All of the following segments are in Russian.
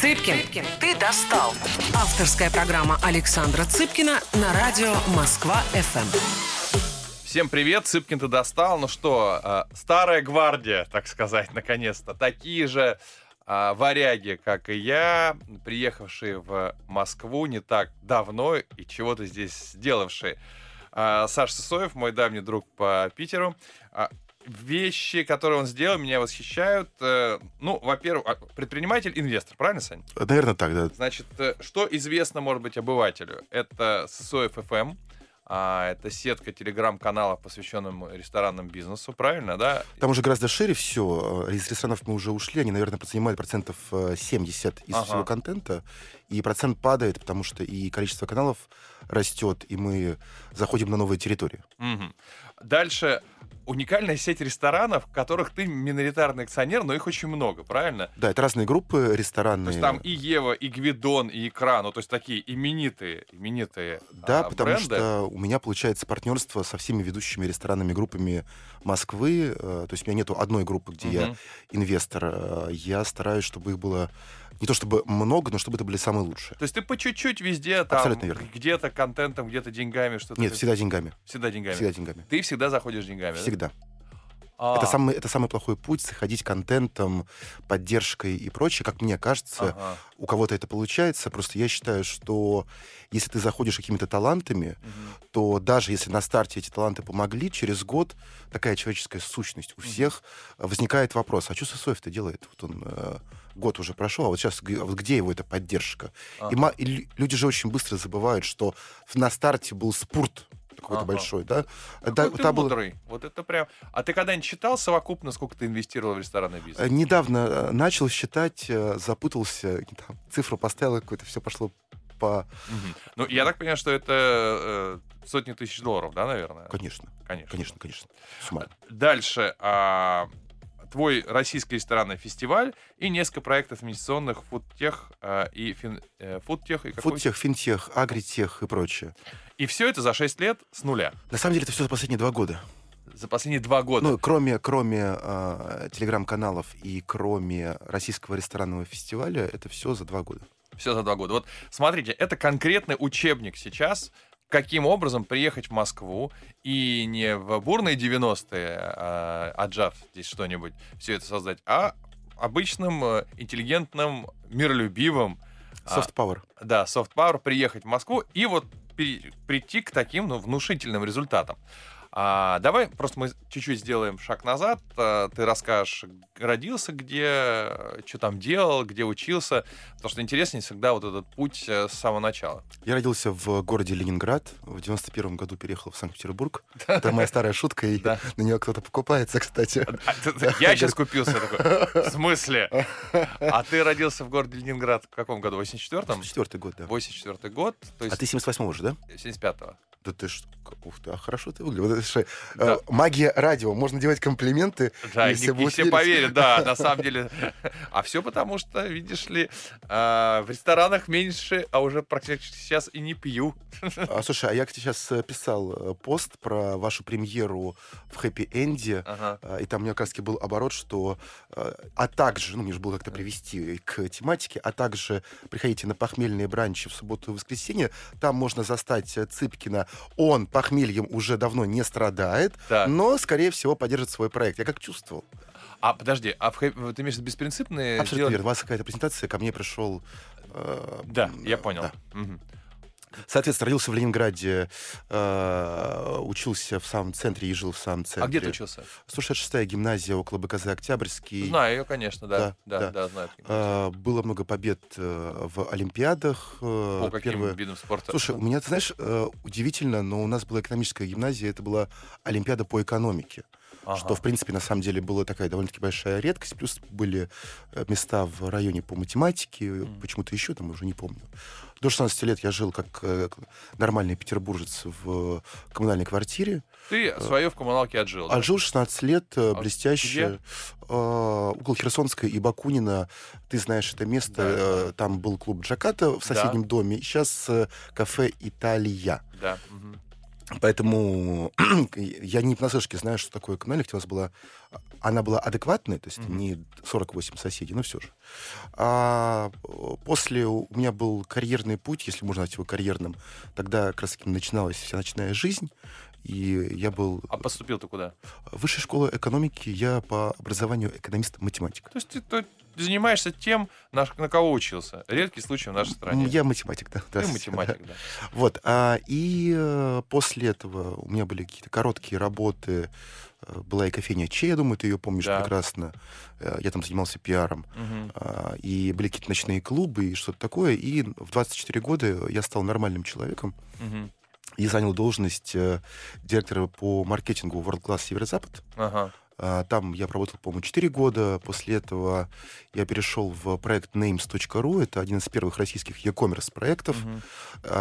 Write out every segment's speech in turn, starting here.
Цыпкин, ты достал. Авторская программа Александра Цыпкина на радио Москва-ФМ. Всем привет, Цыпкин ты достал. Ну что, э, старая гвардия, так сказать, наконец-то. Такие же э, варяги, как и я, приехавшие в Москву не так давно и чего-то здесь сделавшие. Э, Саша Сысоев, мой давний друг по Питеру. Э, вещи, которые он сделал, меня восхищают. Э, ну, во-первых, а, предприниматель-инвестор, правильно, Сань? Наверное, так, да. Значит, э, что известно, может быть, обывателю? Это Сысоев FM, а, это сетка телеграм-каналов, посвященных ресторанному бизнесу, правильно, да? Там уже гораздо шире все. Из ресторанов мы уже ушли. Они, наверное, занимают процентов 70 э, из ага. всего контента. И процент падает, потому что и количество каналов растет, и мы заходим на новые территории. Угу. Дальше уникальная сеть ресторанов, в которых ты миноритарный акционер, но их очень много, правильно? Да, это разные группы ресторанные. То есть там и Ева, и Гвидон, и Икра, ну то есть такие именитые, именитые Да, а, потому бренды. что у меня получается партнерство со всеми ведущими ресторанными группами Москвы. Э, то есть у меня нету одной группы, где угу. я инвестор. Э, я стараюсь, чтобы их было не то чтобы много, но чтобы это были самые лучшие. То есть ты по чуть-чуть везде, там, Абсолютно верно. где-то контентом, где-то деньгами, что-то... Нет, всегда деньгами. Всегда деньгами. Всегда деньгами. Ты всегда заходишь деньгами, Всегда. Да? А. Это, самый, это самый плохой путь, заходить контентом, поддержкой и прочее. Как мне кажется, ага. у кого-то это получается. Просто я считаю, что если ты заходишь какими-то талантами, угу. то даже если на старте эти таланты помогли, через год такая человеческая сущность у всех угу. возникает вопрос, а что Сосоев-то делает? Вот он э, год уже прошел, а вот сейчас вот где его эта поддержка? Ага. И, и люди же очень быстро забывают, что на старте был спорт какой-то ага. большой, да? Какой да, ты мудрый. Был... Вот это прям... А ты когда-нибудь считал совокупно, сколько ты инвестировал в ресторанный бизнес? Э, недавно э, начал считать, э, запутался, там, цифру поставил какую-то, все пошло по... Угу. Ну, я так понимаю, что это э, сотни тысяч долларов, да, наверное? Конечно. Конечно. Конечно, конечно. Дальше. А, твой российский ресторанный фестиваль и несколько проектов инвестиционных фудтех э, и фин, э, фудтех и какой? Фудтех, финтех, агритех и прочее. И все это за 6 лет с нуля. На самом деле это все за последние два года. За последние два года. Ну, кроме, кроме э, телеграм-каналов и кроме российского ресторанного фестиваля, это все за два года. Все за два года. Вот смотрите, это конкретный учебник сейчас каким образом приехать в Москву и не в бурные 90-е, а, отжав здесь что-нибудь, все это создать, а обычным э, интеллигентным, миролюбивым... А, soft power. А, да, soft power, приехать в Москву и вот прийти к таким ну, внушительным результатам. А, давай просто мы чуть-чуть сделаем шаг назад. А, ты расскажешь, родился где, что там делал, где учился. Потому что интереснее всегда вот этот путь э, с самого начала. Я родился в городе Ленинград. В 91 году переехал в Санкт-Петербург. Это моя старая шутка, и на нее кто-то покупается, кстати. А, я сейчас купился такой. В смысле? А ты родился в городе Ленинград в каком году? В 84-м? 84 год, да. 84 год. А ты 78-го же, да? 75-го. Да ты что? Ух ты, а хорошо ты выглядишь. Э, да. Магия радио. Можно делать комплименты, да, и, все, и все поверят, да, на самом деле. А все потому, что, видишь ли, а, в ресторанах меньше, а уже практически сейчас и не пью. А, слушай, а я сейчас э, писал э, пост про вашу премьеру в хэппи-энде, ага. и там у меня как раз был оборот, что а также, ну, мне же было как-то привести к тематике, а также приходите на похмельные бранчи в субботу и воскресенье, там можно застать Цыпкина он похмельем уже давно не страдает, так. но, скорее всего, поддержит свой проект. Я как чувствовал. А подожди, а в, ты имеешь в виду беспринципные? Абсолютно делали... верно. У вас какая-то презентация, ко мне пришел... Э, да, я понял. Да. Угу. Соответственно, родился в Ленинграде, э, учился в самом центре и жил в самом центре. А где ты учился? 166-я гимназия около БКЗ Октябрьский. Знаю ее, конечно, да. Да, да, да, да знаю. Э, было много побед э, в Олимпиадах. Э, По каким первые... видам спорта? Слушай, у меня, ты знаешь, э, удивительно, но у нас была экономическая гимназия, это была Олимпиада по экономике. Ага. Что, в принципе, на самом деле была такая довольно-таки большая редкость. Плюс были э, места в районе по математике, mm. почему-то еще там уже не помню. До 16 лет я жил как э, нормальный петербуржец в коммунальной квартире. Ты свое в коммуналке отжил, да? Отжил 16 лет, э, а блестяще. Где? Э, около Херсонской и Бакунина. Ты знаешь это место. Да. Там был клуб Джаката в соседнем да. доме. Сейчас кафе «Италия». Да. Угу. Поэтому я не понаслышке знаю, что такое коммунальность. У нас была... Она была адекватной, то есть mm-hmm. не 48 соседей, но все же. А после у меня был карьерный путь, если можно назвать его карьерным. Тогда как раз таки начиналась вся ночная жизнь. И я был... А поступил ты куда? Высшая школа экономики. Я по образованию экономист-математик. То есть ты, ты занимаешься тем, на, на кого учился. Редкий случай в нашей стране. Я математик, да. Ты математик, да. Вот. А, и э, после этого у меня были какие-то короткие работы. Э, была и кофейня Че, я думаю, ты ее помнишь да. прекрасно. Э, я там занимался пиаром. Угу. А, и были какие-то ночные клубы и что-то такое. И в 24 года я стал нормальным человеком. Угу и занял должность э, директора по маркетингу World Class Северо-Запад. Ага. А, там я проработал, по-моему, 4 года. После этого я перешел в проект names.ru. Это один из первых российских e-commerce проектов. Угу.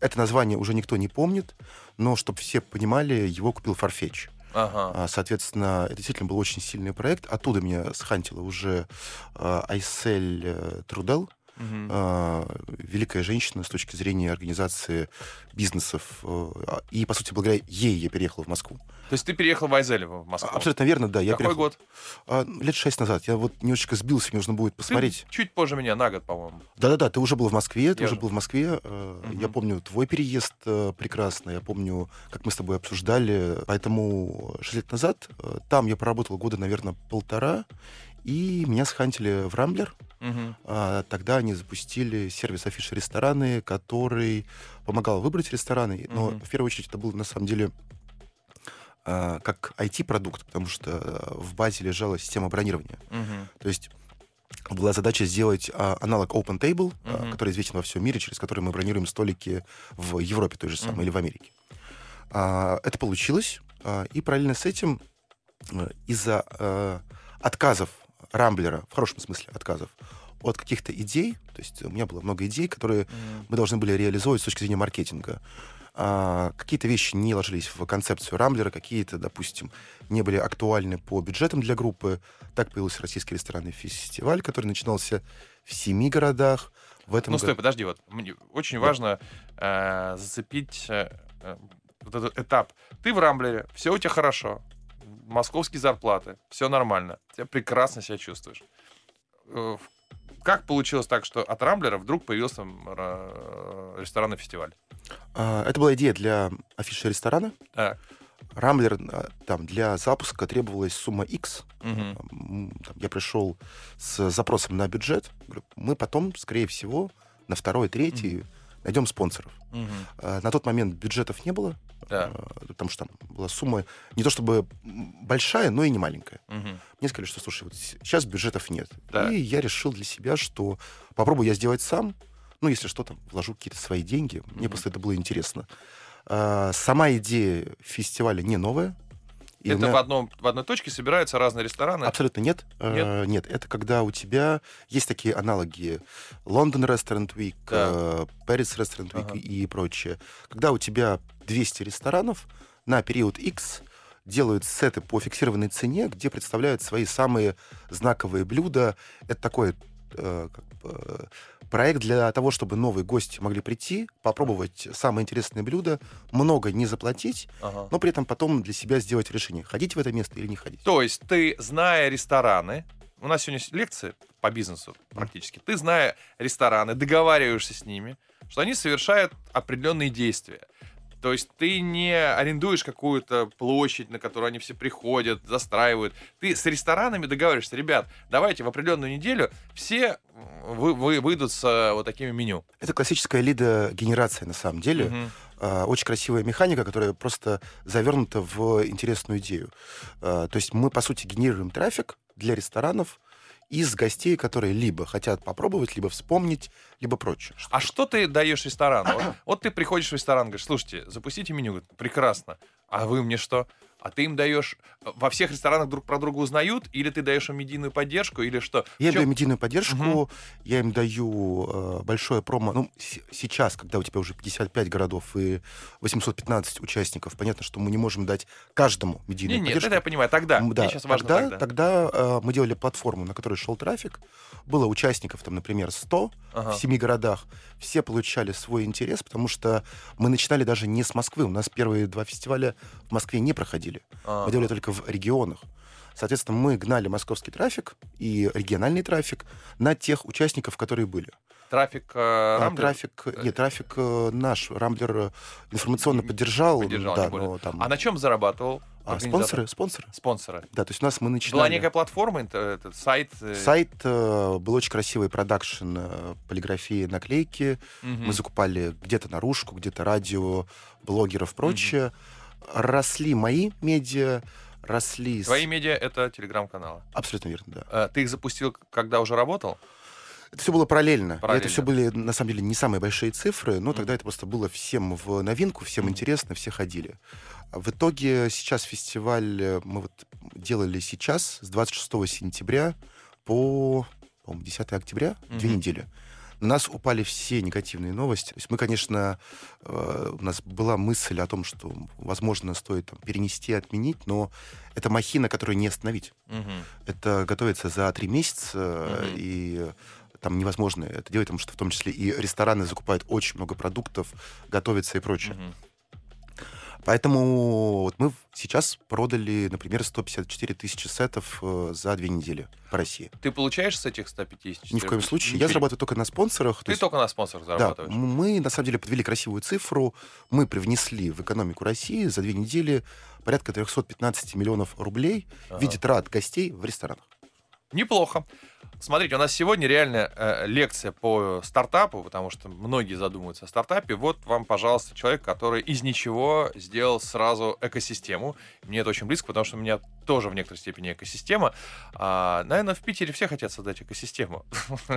Это название уже никто не помнит, но чтобы все понимали, его купил Farfetch. Ага. А, соответственно, это действительно был очень сильный проект. Оттуда меня схантила уже Айсель э, Трудел угу. э, великая женщина с точки зрения организации бизнесов. Э, и, по сути, благодаря ей я переехал в Москву. То есть ты переехал в Айзелево в Москву? Абсолютно верно, да. Я Какой переехал, год? Э, лет шесть назад. Я вот немножечко сбился, мне нужно будет посмотреть. Ты чуть позже меня, на год, по-моему. Да-да-да, ты уже был в Москве, ты я уже был в Москве. Э, угу. Я помню твой переезд э, прекрасно, я помню, как мы с тобой обсуждали. Поэтому шесть лет назад э, там я проработал года, наверное, полтора, и меня схантили в Рамблер. Угу. А, тогда они запустили сервис афиши рестораны, который помогал выбрать рестораны. Но угу. в первую очередь это был на самом деле а, как IT-продукт, потому что э, в базе лежала система бронирования. Угу. То есть была задача сделать а, аналог Open Table, uh-huh. а, который известен во всем мире, через который мы бронируем столики в Европе той же самой uh-huh. или в Америке. А, это получилось, а, и параллельно с этим а, из-за а, отказов Рамблера, в хорошем смысле отказов, от каких-то идей, то есть у меня было много идей, которые mm. мы должны были реализовывать с точки зрения маркетинга. А, какие-то вещи не ложились в концепцию Рамблера, какие-то, допустим, не были актуальны по бюджетам для группы. Так появился российский ресторанный фестиваль, который начинался в семи городах. В этом ну, стой, год... подожди, вот мне очень да. важно э, зацепить э, э, вот этот этап. Ты в Рамблере, все у тебя хорошо, московские зарплаты, все нормально, ты прекрасно себя чувствуешь. Э, как получилось так, что от Рамблера вдруг появился ресторанный фестиваль? А, это была идея для афиши ресторана. Так. Рамблер, э, там, для запуска требовалась сумма X. Угу. Я пришел с запросом на бюджет. Мы потом, скорее всего, на второй, третий угу. Найдем спонсоров. Угу. На тот момент бюджетов не было. Да. Э, потому что там была сумма не то чтобы большая, но и не маленькая. Угу. Мне сказали, что, слушай, вот сейчас бюджетов нет. Да. И я решил для себя, что попробую я сделать сам. Ну, если что, там, вложу какие-то свои деньги. Угу. Мне просто это было интересно. А, сама идея фестиваля не новая. И это меня... в, одном, в одной точке собираются разные рестораны? Абсолютно нет. Нет? Uh, нет, это когда у тебя есть такие аналоги Лондон Restaurant Week, да. Paris Restaurant Week ага. и прочее. Когда у тебя 200 ресторанов на период X делают сеты по фиксированной цене, где представляют свои самые знаковые блюда. Это такой э, как бы, проект для того, чтобы новые гости могли прийти, попробовать самые интересные блюда, много не заплатить, ага. но при этом потом для себя сделать решение, ходить в это место или не ходить. То есть ты, зная рестораны, у нас сегодня лекции по бизнесу практически, ты, зная рестораны, договариваешься с ними, что они совершают определенные действия. То есть ты не арендуешь какую-то площадь, на которую они все приходят, застраивают. Ты с ресторанами договариваешься, ребят, давайте в определенную неделю все вы, вы, выйдут с э, вот такими меню. Это классическая лида-генерация на самом деле. Угу. Очень красивая механика, которая просто завернута в интересную идею. А, то есть мы, по сути, генерируем трафик для ресторанов, из гостей, которые либо хотят попробовать, либо вспомнить, либо прочее. А что ты даешь ресторану? вот, вот ты приходишь в ресторан, говоришь, слушайте, запустите меню. Прекрасно. А вы мне что? А ты им даешь... Э, во всех ресторанах друг про друга узнают, или ты даешь им медийную поддержку, или что? Я даю медийную поддержку, угу. я им даю э, большое промо. Ну, с- сейчас, когда у тебя уже 55 городов и 815 участников, понятно, что мы не можем дать каждому медийную не, поддержку. Нет, это я понимаю. Тогда, да, Мне сейчас важно тогда, тогда. тогда э, мы делали платформу, на которой шел трафик. Было участников, там, например, 100 ага. в семи городах. Все получали свой интерес, потому что мы начинали даже не с Москвы. У нас первые два фестиваля в Москве не проходили. Ага. Мы делали только в регионах. Соответственно, мы гнали московский трафик и региональный трафик на тех участников, которые были. Трафик э? А, трафик, э, нет, трафик э, наш. Рамблер э, информационно поддержал. поддержал да, но, там... А на чем зарабатывал? А, спонсоры, спонсоры. Спонсоры. Да, то есть у нас мы начинали... Была некая платформа, этот сайт? Э, сайт, э, был очень красивый продакшн э, полиграфии, наклейки. Угу. Мы закупали где-то наружку, где-то радио, блогеров, прочее. Угу. Росли мои медиа, росли... Твои медиа — это телеграм-каналы? Абсолютно верно, да. А, ты их запустил, когда уже работал? Это все было параллельно. параллельно. Это все были, на самом деле, не самые большие цифры, но mm. тогда это просто было всем в новинку, всем mm. интересно, все ходили. В итоге сейчас фестиваль э, мы вот делали сейчас с 26 сентября по, по 10 октября, mm-hmm. две недели. На нас упали все негативные новости. То есть мы, конечно, э, у нас была мысль о том, что, возможно, стоит там, перенести, отменить, но это махина, которую не остановить. Угу. Это готовится за три месяца, угу. и там невозможно это делать, потому что в том числе и рестораны закупают очень много продуктов, готовятся и прочее. Угу. Поэтому вот мы сейчас продали, например, 154 тысячи сетов э, за две недели по России. Ты получаешь с этих 150? Ни в коем случае. Ничего. Я зарабатываю только на спонсорах. Ты есть... только на спонсорах зарабатываешь? Да, мы на самом деле подвели красивую цифру. Мы привнесли в экономику России за две недели порядка 315 миллионов рублей ага. в виде трат гостей в ресторанах. Неплохо. Смотрите, у нас сегодня реально э, лекция по стартапу, потому что многие задумываются о стартапе. Вот вам, пожалуйста, человек, который из ничего сделал сразу экосистему. Мне это очень близко, потому что у меня тоже в некоторой степени экосистема. А, наверное, в Питере все хотят создать экосистему.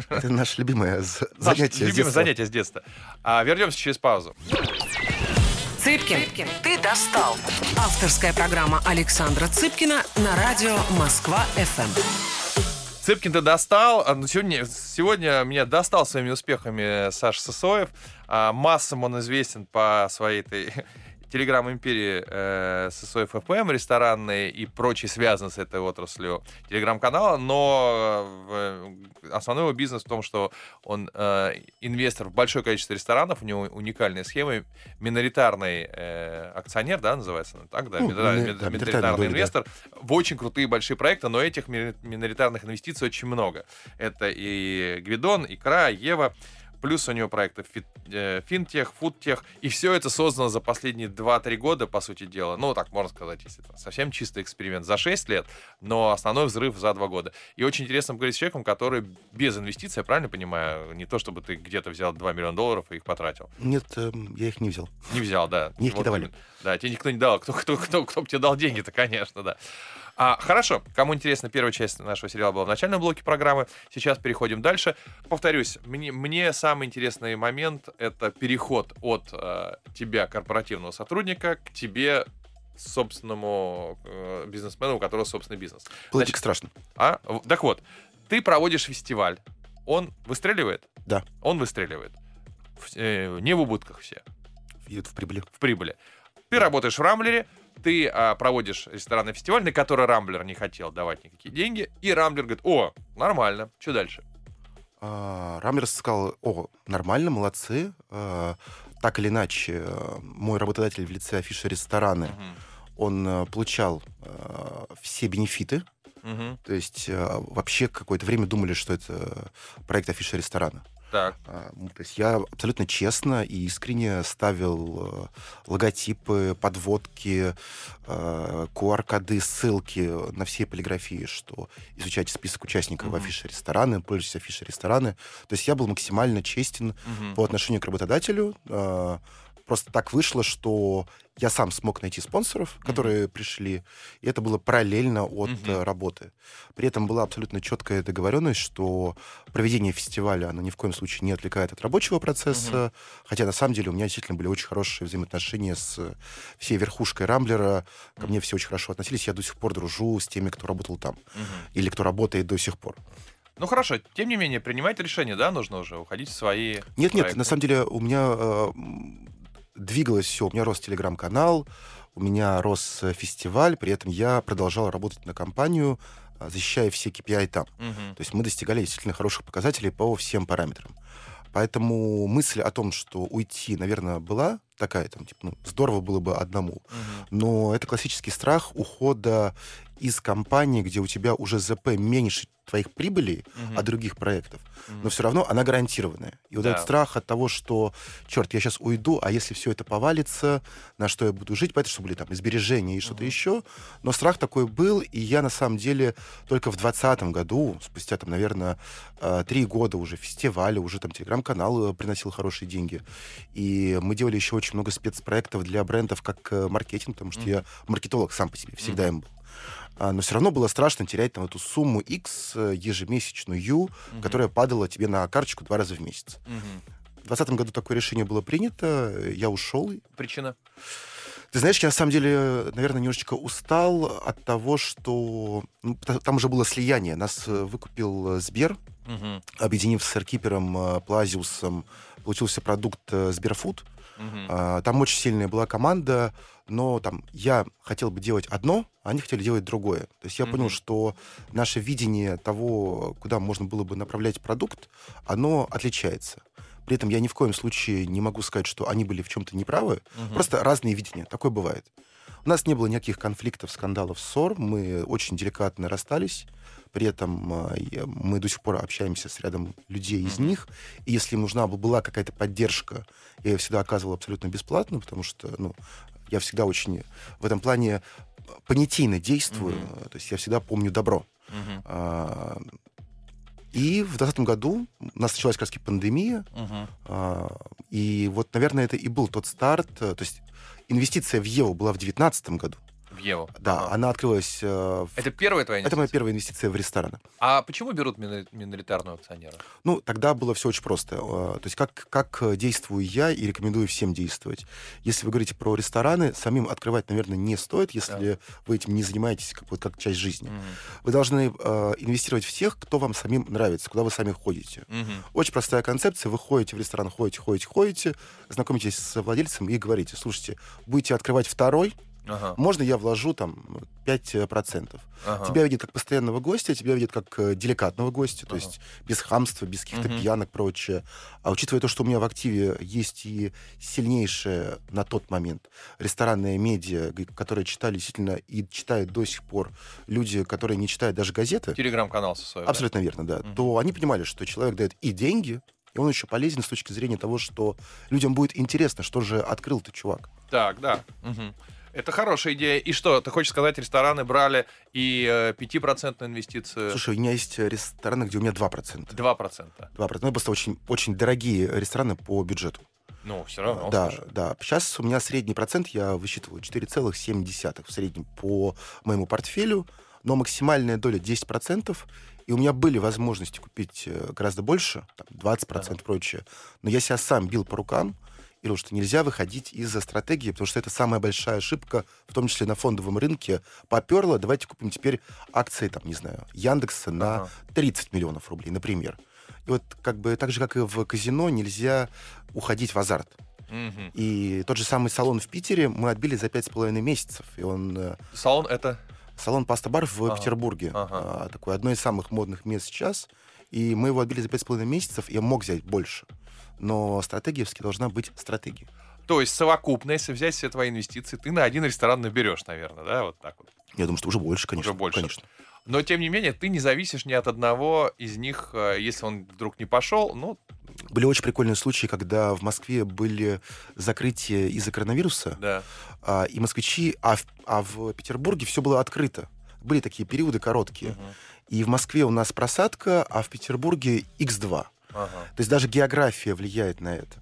Это наше любимое занятие. Наше любимое занятие с детства. А, вернемся через паузу. Цыпкин, Цыпкин, ты достал. Авторская программа Александра Цыпкина на радио Москва-ФМ. Цыпкин-то достал. А, сегодня, сегодня меня достал своими успехами Саша Сосоев. А, массам он известен по своей этой Телеграм-империи э, ССОФ ФМ, ресторанные и прочие связаны с этой отраслью телеграм-канала, но э, основной его бизнес в том, что он э, инвестор в большое количество ресторанов, у него уникальная схема, миноритарный э, акционер, да, называется так, да, ну, миноритарный, да, миноритарный инвестор да. в очень крутые большие проекты, но этих миноритарных инвестиций очень много. Это и Гвидон, Икра, Ева, плюс у него проекты э, финтех, фудтех, и все это создано за последние 2-3 года, по сути дела. Ну, так можно сказать, если это совсем чистый эксперимент за 6 лет, но основной взрыв за 2 года. И очень интересно говорить с человеком, который без инвестиций, я правильно понимаю, не то чтобы ты где-то взял 2 миллиона долларов и их потратил. Нет, эм, я их не взял. Не взял, да. Мне их вот не давали. Да, тебе никто не дал. Кто, кто, кто, кто бы тебе дал деньги-то, конечно, да. А, хорошо, кому интересно, первая часть нашего сериала была в начальном блоке программы. Сейчас переходим дальше. Повторюсь, мне, мне самый интересный момент — это переход от э, тебя, корпоративного сотрудника, к тебе, собственному э, бизнесмену, у которого собственный бизнес. Платик страшно. А? Так вот, ты проводишь фестиваль. Он выстреливает? Да. Он выстреливает. В, э, не в убытках все. В, в прибыли. В прибыли. Ты да. работаешь в Рамблере, ты а, проводишь ресторанный фестиваль, на который Рамблер не хотел давать никакие деньги, и Рамблер говорит, о, нормально, что дальше? А, Рамблер сказал, о, нормально, молодцы. А, так или иначе, мой работодатель в лице афиши рестораны, угу. он а, получал а, все бенефиты, Угу. То есть вообще какое-то время думали, что это проект афиши ресторана. Так. А, ну, то есть я абсолютно честно и искренне ставил э, логотипы, подводки, QR-коды, э, ссылки на все полиграфии, что изучайте список участников mm-hmm. в афише рестораны, пользуйтесь афишей рестораны. То есть я был максимально честен mm-hmm. по отношению к работодателю, э, Просто так вышло, что я сам смог найти спонсоров, которые mm-hmm. пришли, и это было параллельно от mm-hmm. работы. При этом была абсолютно четкая договоренность, что проведение фестиваля, оно ни в коем случае не отвлекает от рабочего процесса, mm-hmm. хотя на самом деле у меня действительно были очень хорошие взаимоотношения с всей верхушкой Рамблера, ко мне все очень хорошо относились, я до сих пор дружу с теми, кто работал там, mm-hmm. или кто работает до сих пор. Ну хорошо, тем не менее, принимать решение, да, нужно уже уходить в свои. Нет, проекты. нет, на самом деле у меня э, двигалось все. У меня рос телеграм-канал, у меня рос э, фестиваль, при этом я продолжал работать на компанию, а, защищая все KPI там. Угу. То есть мы достигали действительно хороших показателей по всем параметрам. Поэтому мысль о том, что уйти, наверное, была такая, там, типа, ну, здорово было бы одному. Угу. Но это классический страх ухода из компании, где у тебя уже ЗП меньше твоих прибылей угу. от других проектов, угу. но все равно она гарантированная. И вот да. этот страх от того, что, черт, я сейчас уйду, а если все это повалится, на что я буду жить, поэтому что были там сбережения и что-то угу. еще. Но страх такой был, и я на самом деле только в 2020 году, спустя там, наверное, э, три года уже фестиваля, уже там телеграм-канал э, приносил хорошие деньги. И мы делали еще очень много спецпроектов для брендов как э, маркетинг, потому что mm я маркетолог сам по себе, всегда mm им был. А, но все равно было страшно терять там эту сумму X э, ежемесячную, угу. которая падала тебе на карточку два раза в месяц. Угу. В 2020 году такое решение было принято, я ушел. Причина? Ты знаешь, я на самом деле, наверное, немножечко устал от того, что ну, там уже было слияние. Нас э, выкупил э, Сбер, угу. объединив с Эркипером, Плазиусом, получился продукт Сберфуд. Угу. Там очень сильная была команда, но там я хотел бы делать одно, а они хотели делать другое. То есть я mm-hmm. понял, что наше видение того, куда можно было бы направлять продукт, оно отличается. При этом я ни в коем случае не могу сказать, что они были в чем-то неправы. Mm-hmm. Просто разные видения. Такое бывает. У нас не было никаких конфликтов, скандалов, ссор. Мы очень деликатно расстались. При этом э, мы до сих пор общаемся с рядом людей из них. И если им нужна была какая-то поддержка, я ее всегда оказывал абсолютно бесплатно, потому что ну, я всегда очень в этом плане понятийно действую. Mm-hmm. То есть я всегда помню добро. Mm-hmm. А, и в 2020 году у нас началась как раз пандемия. Uh-huh. А, и вот, наверное, это и был тот старт. То есть инвестиция в Еву была в 2019 году в Еву. Да, ага. она открылась... Э, в... Это первая твоя инвестиция? Это моя первая инвестиция в рестораны. А почему берут миноритарного акционера? Ну, тогда было все очень просто. Э, то есть как, как действую я и рекомендую всем действовать. Если вы говорите про рестораны, самим открывать, наверное, не стоит, если да. вы этим не занимаетесь как, вот, как часть жизни. Угу. Вы должны э, инвестировать в тех, кто вам самим нравится, куда вы сами ходите. Угу. Очень простая концепция. Вы ходите в ресторан, ходите, ходите, ходите, знакомитесь с владельцем и говорите, слушайте, будете открывать второй, Ага. Можно я вложу там 5%. Ага. Тебя видят как постоянного гостя, тебя видят как э, деликатного гостя, то ага. есть без хамства, без каких-то угу. пьянок, прочее. А учитывая то, что у меня в активе есть и сильнейшее на тот момент ресторанное медиа, которое читали действительно и читают до сих пор люди, которые не читают даже газеты. Телеграм-канал со своего. Абсолютно да? верно, да. Угу. То они понимали, что человек дает и деньги, и он еще полезен с точки зрения того, что людям будет интересно, что же открыл-то чувак. Так, да. Угу. Это хорошая идея. И что, ты хочешь сказать, рестораны брали и э, 5% инвестицию? Слушай, у меня есть рестораны, где у меня 2%. 2%? 2%. Ну, просто очень, очень дорогие рестораны по бюджету. Ну, все равно. Да, слушай. да. Сейчас у меня средний процент, я высчитываю 4,7 в среднем по моему портфелю, но максимальная доля 10%. И у меня были возможности купить э, гораздо больше, там, 20% да. прочее. Но я себя сам бил по рукам, или что нельзя выходить из-за стратегии, потому что это самая большая ошибка, в том числе на фондовом рынке. Поперло, давайте купим теперь акции, там, не знаю, Яндекса на ага. 30 миллионов рублей, например. И вот как бы так же, как и в казино, нельзя уходить в азарт. Угу. И тот же самый салон в Питере мы отбили за пять с половиной месяцев. И он... Э, салон это? Салон Паста-бар в ага. Петербурге. Ага. А, такое одно из самых модных мест сейчас. И мы его отбили за пять с половиной месяцев, и я мог взять больше но стратегия все должна быть стратегией. То есть совокупно, если взять все твои инвестиции, ты на один ресторан наберешь, наверное, да, вот так вот? Я думаю, что уже больше, конечно. Уже больше. Конечно. Но, тем не менее, ты не зависишь ни от одного из них, э, если он вдруг не пошел, ну... Были очень прикольные случаи, когда в Москве были закрытия из-за коронавируса, да. а, и москвичи, а в, а в Петербурге все было открыто. Были такие периоды короткие. Угу. И в Москве у нас просадка, а в Петербурге X2. Ага. То есть даже география влияет на это.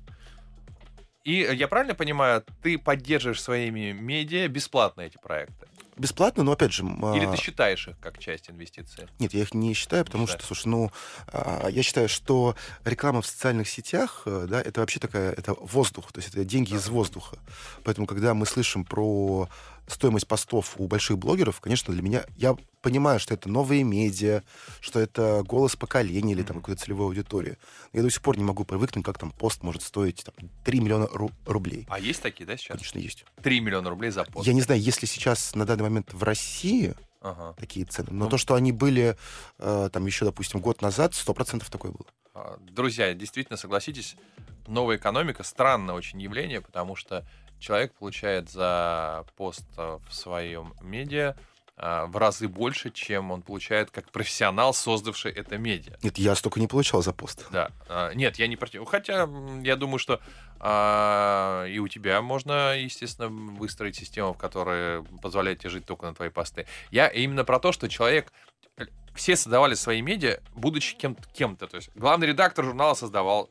И я правильно понимаю, ты поддерживаешь своими медиа бесплатно эти проекты? бесплатно, но опять же... Или ты считаешь их как часть инвестиции? Нет, я их не считаю, потому не что, слушай, ну, а, я считаю, что реклама в социальных сетях, э, да, это вообще такая, это воздух, то есть это деньги да. из воздуха. Поэтому, когда мы слышим про стоимость постов у больших блогеров, конечно, для меня... Я понимаю, что это новые медиа, что это голос поколения или там какой-то целевой аудитории. Но я до сих пор не могу привыкнуть, как там пост может стоить там, 3 миллиона ру- рублей. А есть такие, да, сейчас? Конечно, есть. 3 миллиона рублей за пост. Я не знаю, если сейчас на данный момент в России ага. такие цены, но ну, то, что они были э, там еще, допустим, год назад, 100% такое было. А, друзья, действительно, согласитесь, новая экономика странное очень явление, потому что человек получает за пост э, в своем медиа э, в разы больше, чем он получает как профессионал, создавший это медиа. Нет, я столько не получал за пост. Да. А, нет, я не против. Хотя я думаю, что а, и у тебя можно, естественно, выстроить систему, в которой позволяет тебе жить только на твои посты. Я именно про то, что человек э, все создавали свои медиа, будучи кем-то. кем-то. То есть главный редактор журнала создавал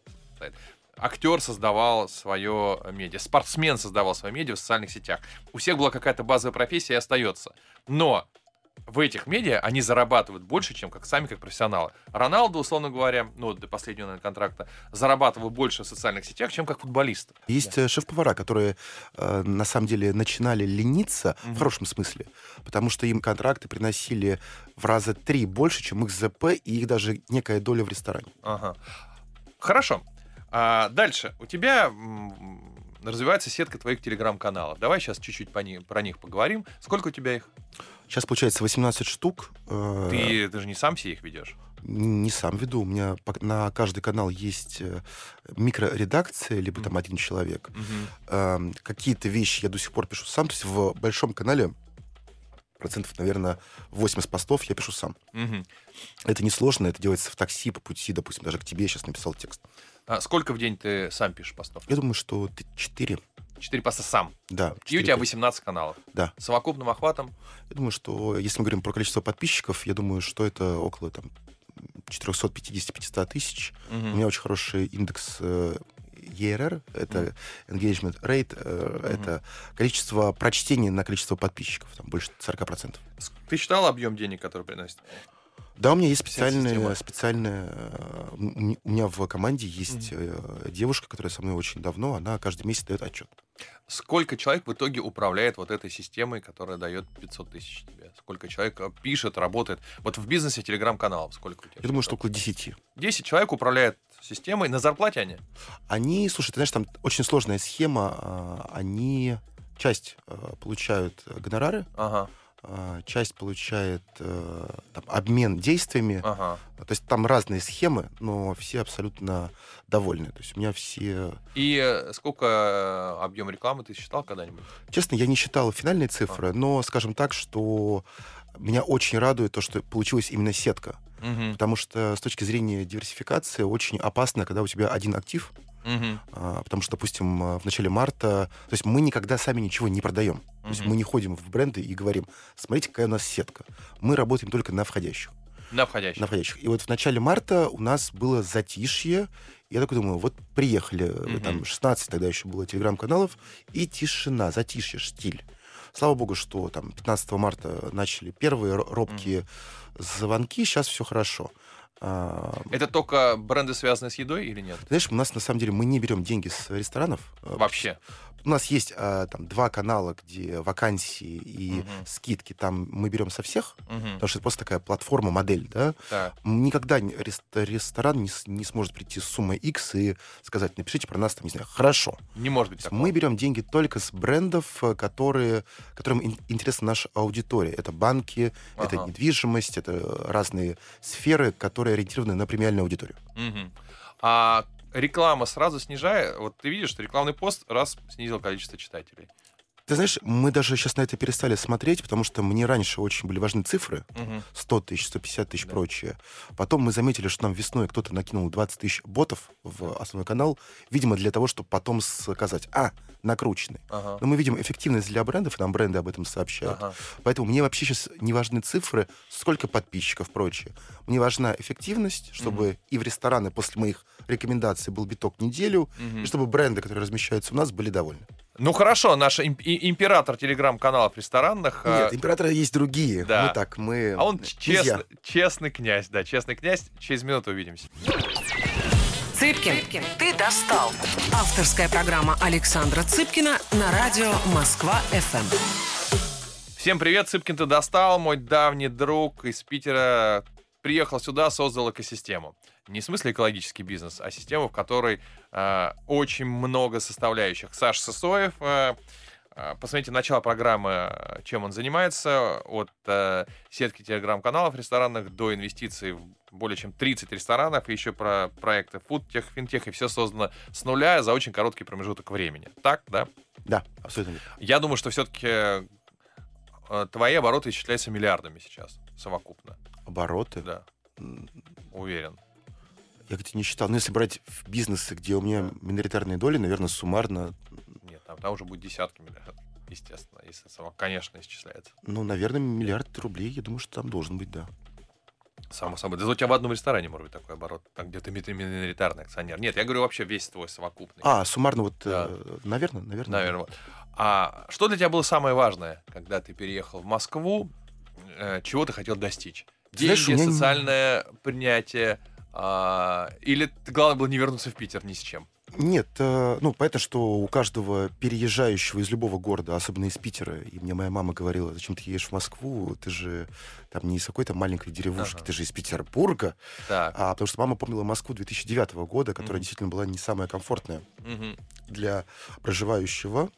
актер создавал свое медиа, спортсмен создавал свое медиа в социальных сетях. У всех была какая-то базовая профессия и остается. Но в этих медиа они зарабатывают больше, чем как сами как профессионалы. Роналду, условно говоря, ну, до последнего наверное, контракта, зарабатывал больше в социальных сетях, чем как футболист. Есть да. Э, шеф-повара, которые э, на самом деле начинали лениться угу. в хорошем смысле, потому что им контракты приносили в раза три больше, чем их ЗП, и их даже некая доля в ресторане. Ага. Хорошо. А дальше. У тебя развивается сетка твоих телеграм-каналов. Давай сейчас чуть-чуть по них, про них поговорим. Сколько у тебя их? Сейчас получается 18 штук. Э, ты, ты же не сам все их ведешь? Не сам веду. У меня на каждый канал есть э, микроредакция, либо там один человек. Mm-hmm. Какие-то вещи я до сих пор пишу сам. То есть в большом канале процентов, наверное, 80 постов я пишу сам. Угу. Это несложно, это делается в такси, по пути, допустим, даже к тебе я сейчас написал текст. А сколько в день ты сам пишешь постов? Я думаю, что ты 4. 4 поста сам? Да. И у тебя 18 каналов? Да. Совокупным охватом? Я думаю, что если мы говорим про количество подписчиков, я думаю, что это около там 450-500 тысяч. Угу. У меня очень хороший индекс э, ERR, это engagement rate, mm-hmm. это количество прочтений на количество подписчиков, там больше 40%. Ты считал объем денег, который приносит? Да, у меня есть специальная, специальная... Э, у меня в команде есть mm-hmm. девушка, которая со мной очень давно, она каждый месяц дает отчет. Сколько человек в итоге управляет вот этой системой, которая дает 500 тысяч тебе? Сколько человек пишет, работает? Вот в бизнесе телеграм-каналов сколько у тебя? Я думаю, что около 10. 10 человек управляет системой. На зарплате они? Они, слушай, ты знаешь, там очень сложная схема. А, они часть получают гонорары, ага. А, часть получает э, там, обмен действиями. Ага. То есть там разные схемы, но все абсолютно довольны. То есть у меня все... И э, сколько объем рекламы ты считал когда-нибудь? Честно, я не считал финальные цифры, ага. но скажем так, что меня очень радует то, что получилась именно сетка. Угу. Потому что с точки зрения диверсификации очень опасно, когда у тебя один актив. Угу. А, потому что, допустим, в начале марта, то есть мы никогда сами ничего не продаем. Угу. То есть мы не ходим в бренды и говорим, смотрите, какая у нас сетка. Мы работаем только на входящих. На входящих. На входящих. И вот в начале марта у нас было затишье. Я такой думаю, вот приехали, угу. там 16 тогда еще было телеграм-каналов, и тишина, затишье, штиль. Слава богу, что там 15 марта начали первые робкие звонки, сейчас все хорошо. А, Это только бренды, связанные с едой или нет? Знаешь, у нас на самом деле мы не берем деньги с ресторанов. Вообще? У нас есть а, там два канала, где вакансии и угу. скидки. Там мы берем со всех, угу. потому что это просто такая платформа, модель, да. да. Никогда ресторан не, не сможет прийти с суммой X и сказать, напишите про нас, там, не знаю, хорошо. Не может быть такого. Мы берем деньги только с брендов, э, которые, которым интересна наша аудитория. Это банки, ага. это недвижимость, это разные сферы, которые ориентированы на премиальную аудиторию. Угу. А реклама сразу снижает. Вот ты видишь, что рекламный пост раз снизил количество читателей. Ты знаешь, мы даже сейчас на это перестали смотреть, потому что мне раньше очень были важны цифры. Мгм. 100 тысяч, 150 тысяч, Да. прочее. Потом мы заметили, что нам весной кто-то накинул 20 тысяч ботов в основной канал, видимо, для того, чтобы потом сказать, а, накрученный. Ага. Но мы видим эффективность для брендов, и нам бренды об этом сообщают. Ага. Поэтому мне вообще сейчас не важны цифры, сколько подписчиков, прочее. Мне важна эффективность, чтобы и в рестораны после моих рекомендаций был биток неделю, Мгм. и чтобы бренды, которые размещаются у нас, были довольны. Ну хорошо, наш им- император телеграм-каналов ресторанных. а, Нет, императоры есть другие. да. Мы так, мы... А он честный, честный князь, да, честный князь. Через минуту увидимся. Цыпкин, ты достал. Авторская программа Александра Цыпкина на радио Москва-ФМ. Всем привет, Цыпкин ты достал, мой давний друг из Питера приехал сюда, создал экосистему. Не в смысле экологический бизнес, а систему, в которой э, очень много составляющих. Саш Сысоев, э, э, посмотрите начало программы, э, чем он занимается, от э, сетки телеграм-каналов ресторанных до инвестиций в более чем 30 ресторанов, и еще про проекты фудтех, финтех, и все создано с нуля за очень короткий промежуток времени. Так, да? Да, абсолютно. Я думаю, что все-таки твои обороты исчисляются миллиардами сейчас совокупно. Обороты. Да, уверен. Я, кстати, не считал. Но если брать в бизнесы, где у меня миноритарные доли, наверное, суммарно, Нет, там, там уже будет десятки миллиардов, естественно, если само, конечно, исчисляется. ну, наверное, миллиард рублей, я думаю, что там должен быть, да. Само собой. Да у тебя в одном ресторане может быть такой оборот, там где-то ми- миноритарный акционер. Нет, я говорю вообще весь твой совокупный. А, суммарно вот, Да. э, наверное, наверное. Наверное. вот. А что для тебя было самое важное, когда ты переехал в Москву? Э, чего ты хотел достичь? Ты знаешь, Деньги, у меня социальное принятие? А, или главное было не вернуться в Питер ни с чем? Нет, э, ну, понятно, что у каждого переезжающего из любого города, особенно из Питера, и мне моя мама говорила, зачем ты едешь в Москву, ты же там не из какой-то маленькой деревушки, Ага. ты же из Петербурга. Так. А, потому что мама помнила Москву 2009 года, которая Мгм. действительно была не самая комфортная Мгм. для проживающего.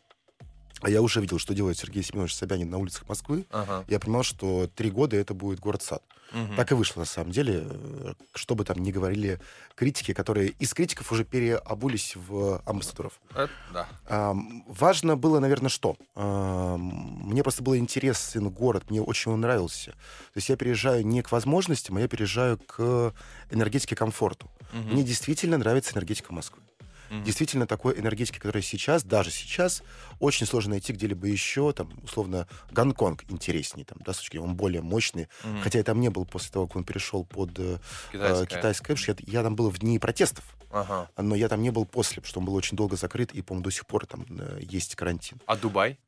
А я уже видел, что делает Сергей Семенович Собянин на улицах Москвы. Ага. Я понимал, что три года это будет город-сад. Мгм. Так и вышло, на самом деле. э, Что бы там ни говорили критики, которые из критиков уже переобулись в амбассадоров. Это да. Ам, Важно было, наверное, что? Ам, Мне просто был интересен город, мне очень он нравился. То есть я переезжаю не к возможностям, а я переезжаю к энергетике комфорту. Мгм. Мне действительно нравится энергетика Москвы. Мгм. Действительно, такой энергетики, которая сейчас, даже сейчас, очень сложно найти где-либо еще, там, условно, Гонконг интереснее, там, да, с точки он более мощный. Мгм. Хотя я там не был после того, как он перешел под э, Китайская. э, китайское, что я, я там был в дни протестов, Ага. но я там не был после, потому что он был очень долго закрыт, и, по-моему, до сих пор там э, есть карантин. А Дубай?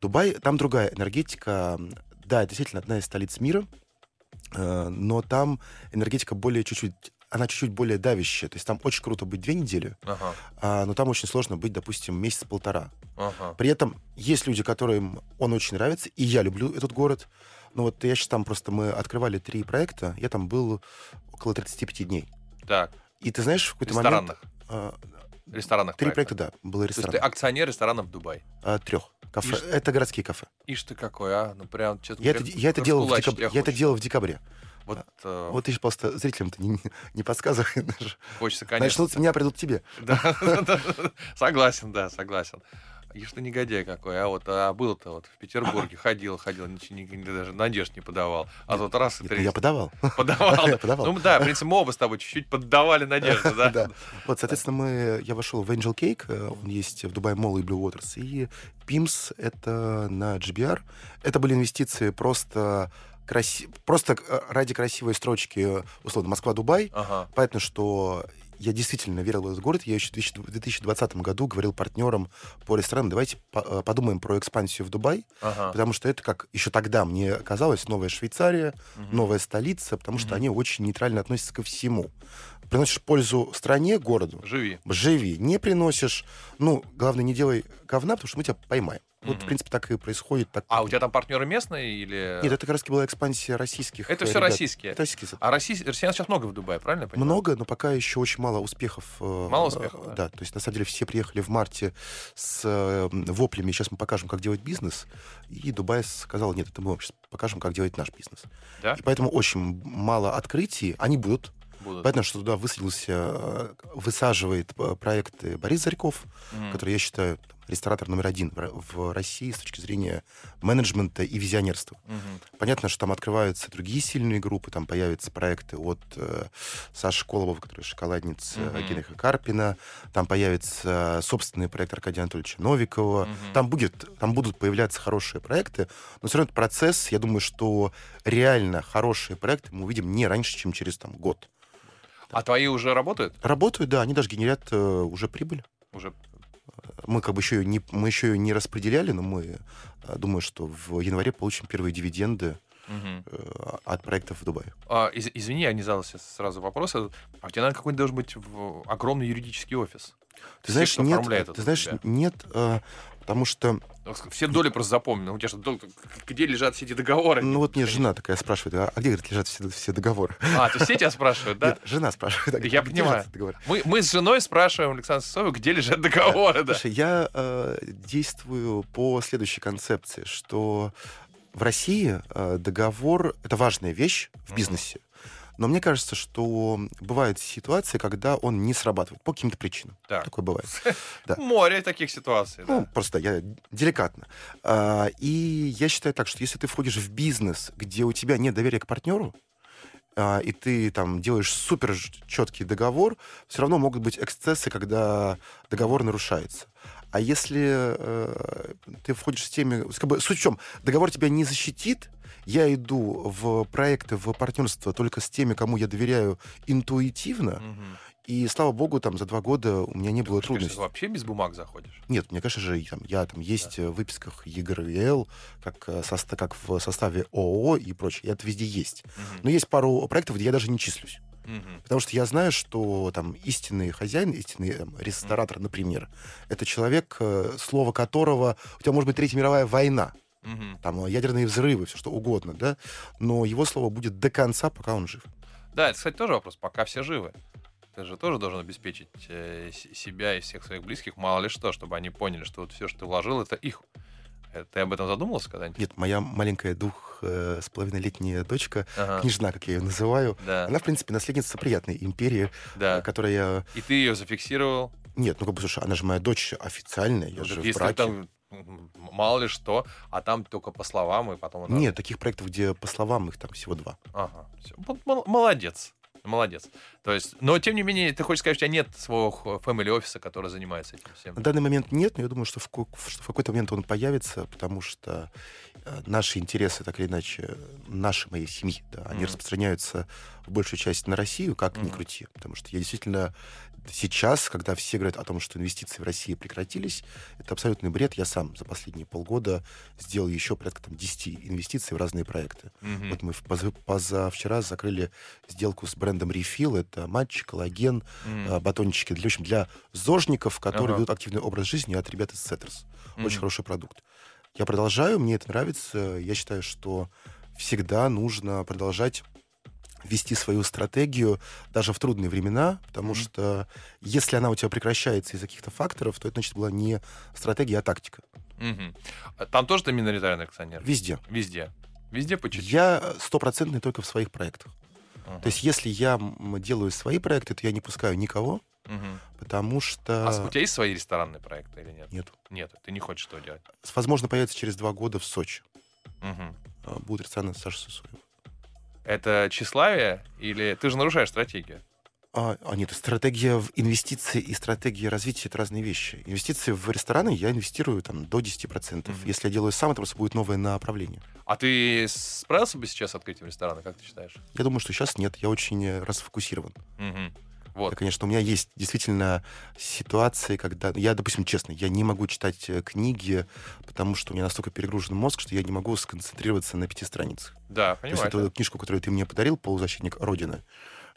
Дубай, там другая энергетика. Да, это действительно одна из столиц мира, э, но там энергетика более чуть-чуть, она чуть-чуть более давящая. То есть там очень круто быть две недели, Ага. а, но там очень сложно быть, допустим, месяц-полтора. Ага. При этом есть люди, которым он очень нравится, и я люблю этот город. Но вот я сейчас там просто, мы открывали три проекта, я там был около 35 дней. Так, И ты знаешь, в какой-то момент... а, Ресторанных Три проектов. проекта, да, было То есть ты ресторан. акционер ресторанов Дубай. трех. Кафе. Ишь. Это городские кафе. Ишь ты какой, а? Ну прям что-то... Я это, я это делал в декабре. Я это делал в декабре. Вот, э, Вот ты ж просто зрителям-то не, не подсказывай. хочется, конечно. Начнут с меня, придут к тебе. Да, согласен, да, согласен. Ишь ты негодяй какой, а вот а был-то вот в Петербурге ходил, ходил, ничего, ни- ни- даже надежд не подавал. А тут раз и Нет, ну три я подавал. подавал. Я подавал. Ну да, в принципе, мы оба с тобой чуть-чуть поддавали надежды, да? Да. Вот, соответственно, мы, я вошел в Angel Cake, э, он есть в Dubai Mall и Blue Waters, и PIMS — это на GBR. Это были инвестиции просто краси... просто э, ради красивой строчки, э, условно, Москва-Дубай. Ага. Понятно, что я действительно верил в этот город. Я еще в 2020 году говорил партнерам по ресторанам, давайте э, подумаем про экспансию в Дубай, Ага. потому что это, как еще тогда мне казалось, новая Швейцария, Мгм. новая столица, потому что Мгм. они очень нейтрально относятся ко всему. Приносишь пользу стране, городу, Живи. живи. Не приносишь, ну, главное, не делай говна, потому что мы тебя поймаем. Вот, Мгм. в принципе, так и происходит. Так... А у тебя там партнеры местные или... Нет, это как раз была экспансия российских Это э, все ребят. российские. Это российские. А россий- россиян сейчас много в Дубае, правильно я понимаю? Много, но пока еще очень мало успехов. э, Мало успехов, э, да? Да, то есть, на самом деле, все приехали в марте с воплями, сейчас мы покажем, как делать бизнес. И Дубай сказал, нет, это мы вам сейчас покажем, как делать наш бизнес. Да? И поэтому очень мало открытий. Они будут. Будут. Понятно, что туда высадился, высаживает проекты Борис Зарьков, Мгм. который, я считаю, ресторатор номер один в России с точки зрения менеджмента и визионерства. Угу. Понятно, что там открываются другие сильные группы, там появятся проекты от э, Саши Колобова, который шоколадница угу. Генриха Карпина, там появится собственный проект Аркадия Анатольевича Новикова, угу. там, будет, там будут появляться хорошие проекты, но все равно этот процесс, я думаю, что реально хорошие проекты мы увидим не раньше, чем через там, год. А твои уже работают? Работают, да, они даже генерят э, уже прибыль. Уже мы как бы еще не, мы еще ее не распределяли, но мы э, думаю, что в январе получим первые дивиденды угу. от проектов в Дубае. А, из, извини, я не задал сразу вопрос. А у тебя, наверное, какой-нибудь должен быть огромный юридический офис. Ты знаешь, нет, ты знаешь, нет, потому что... Все доли просто запомнил. У тебя что, где лежат все эти договоры? Ну вот мне жена такая спрашивает, а, а где, говорит, лежат все, все договоры? А, то все тебя спрашивают, да? Нет, жена спрашивает. А я понимаю. Мы, мы с женой спрашиваем Александра Сосоева, где лежат договоры, да. Слушай, я э, действую по следующей концепции, что в России э, договор — это важная вещь в бизнесе. Но мне кажется, что бывают ситуации, когда он не срабатывает по каким-то причинам. Так. Такое бывает. Да. Море таких ситуаций. Ну, да. просто я деликатно. А, и я считаю так, что если ты входишь в бизнес, где у тебя нет доверия к партнеру, а, и ты там делаешь супер четкий договор, все равно могут быть эксцессы, когда договор нарушается. А если э, ты входишь с теми... Как бы, суть в чем? Договор тебя не защитит, я иду в проекты, в партнерство только с теми, кому я доверяю интуитивно, угу. И слава богу, там за два года у меня не было трудностей. Ты вообще без бумаг заходишь? Нет, мне, конечно же, там, я там есть да. в выписках ЕГРЛ, как, э, состав, как в составе ООО и прочее. Это везде есть. Угу. Но есть пару проектов, где я даже не числюсь. Угу. Потому что я знаю, что там истинный хозяин, истинный там, ресторатор, угу. например, это человек, э, слово которого... У тебя может быть Третья мировая война. Угу. Там ядерные взрывы, все что угодно, да, но его слово будет до конца, пока он жив. Да, это, кстати, тоже вопрос, пока все живы. Ты же тоже должен обеспечить э, себя и всех своих близких, мало ли что, чтобы они поняли, что вот все, что ты вложил, это их. Э, ты об этом задумывался когда-нибудь? Нет, моя маленькая двух э, с половиной летняя дочка, ага. княжна, как я ее называю, да. она, в принципе, наследница приятной империи, да. э, которая... И ты ее зафиксировал? Нет, ну как бы, слушай, она же моя дочь официальная, я ну, же в браке. Там мало ли что, а там только по словам, и потом... Она... Нет, таких проектов, где по словам их там всего два. Ага, все. Молодец. Молодец. То есть, но тем не менее, ты хочешь сказать, что у тебя нет своего family офиса, который занимается этим всем? На данный момент нет, но я думаю, что в, что в какой-то момент он появится, потому что э, наши интересы, так или иначе, наши моей семьи, да, mm-hmm. они распространяются в большую часть на Россию, как mm-hmm. ни крути. Потому что я действительно сейчас, когда все говорят о том, что инвестиции в России прекратились, это абсолютный бред. Я сам за последние полгода сделал еще порядка там, 10 инвестиций в разные проекты. Mm-hmm. Вот мы поза- позавчера закрыли сделку с брендом Refill. Это матч, коллаген, mm-hmm. батончики для, в общем, для зожников, которые uh-huh. ведут активный образ жизни от ребят из Setters. Mm-hmm. Очень хороший продукт. Я продолжаю, мне это нравится. Я считаю, что всегда нужно продолжать вести свою стратегию даже в трудные времена, потому mm-hmm. что если она у тебя прекращается из-за каких-то факторов, то это, значит, была не стратегия, а тактика. Mm-hmm. Там тоже ты миноритарный акционер? Везде. Везде? Везде по чуть-чуть? Я стопроцентный только в своих проектах. Uh-huh. То есть если я делаю свои проекты, то я не пускаю никого, uh-huh. потому что... А у тебя есть свои ресторанные проекты или нет? Нет. Нет, ты не хочешь этого делать? Возможно, появится через два года в Сочи. Uh-huh. Будет ресторан Саши Сысоева. Это тщеславие или ты же нарушаешь стратегию? А, а нет, стратегия в инвестиции и стратегия развития — это разные вещи. Инвестиции в рестораны я инвестирую там до 10%. Mm-hmm. Если я делаю сам, это просто будет новое направление. А ты справился бы сейчас с открытием ресторана, как ты считаешь? Я думаю, что сейчас нет. Я очень э, расфокусирован. Mm-hmm. Вот. Да, конечно, у меня есть действительно ситуации, когда... Я, допустим, честно, я не могу читать э, книги, потому что у меня настолько перегружен мозг, что я не могу сконцентрироваться на пяти страницах. Да, понимаю. То есть эту книжку, которую ты мне подарил, «Полузащитник Родины»,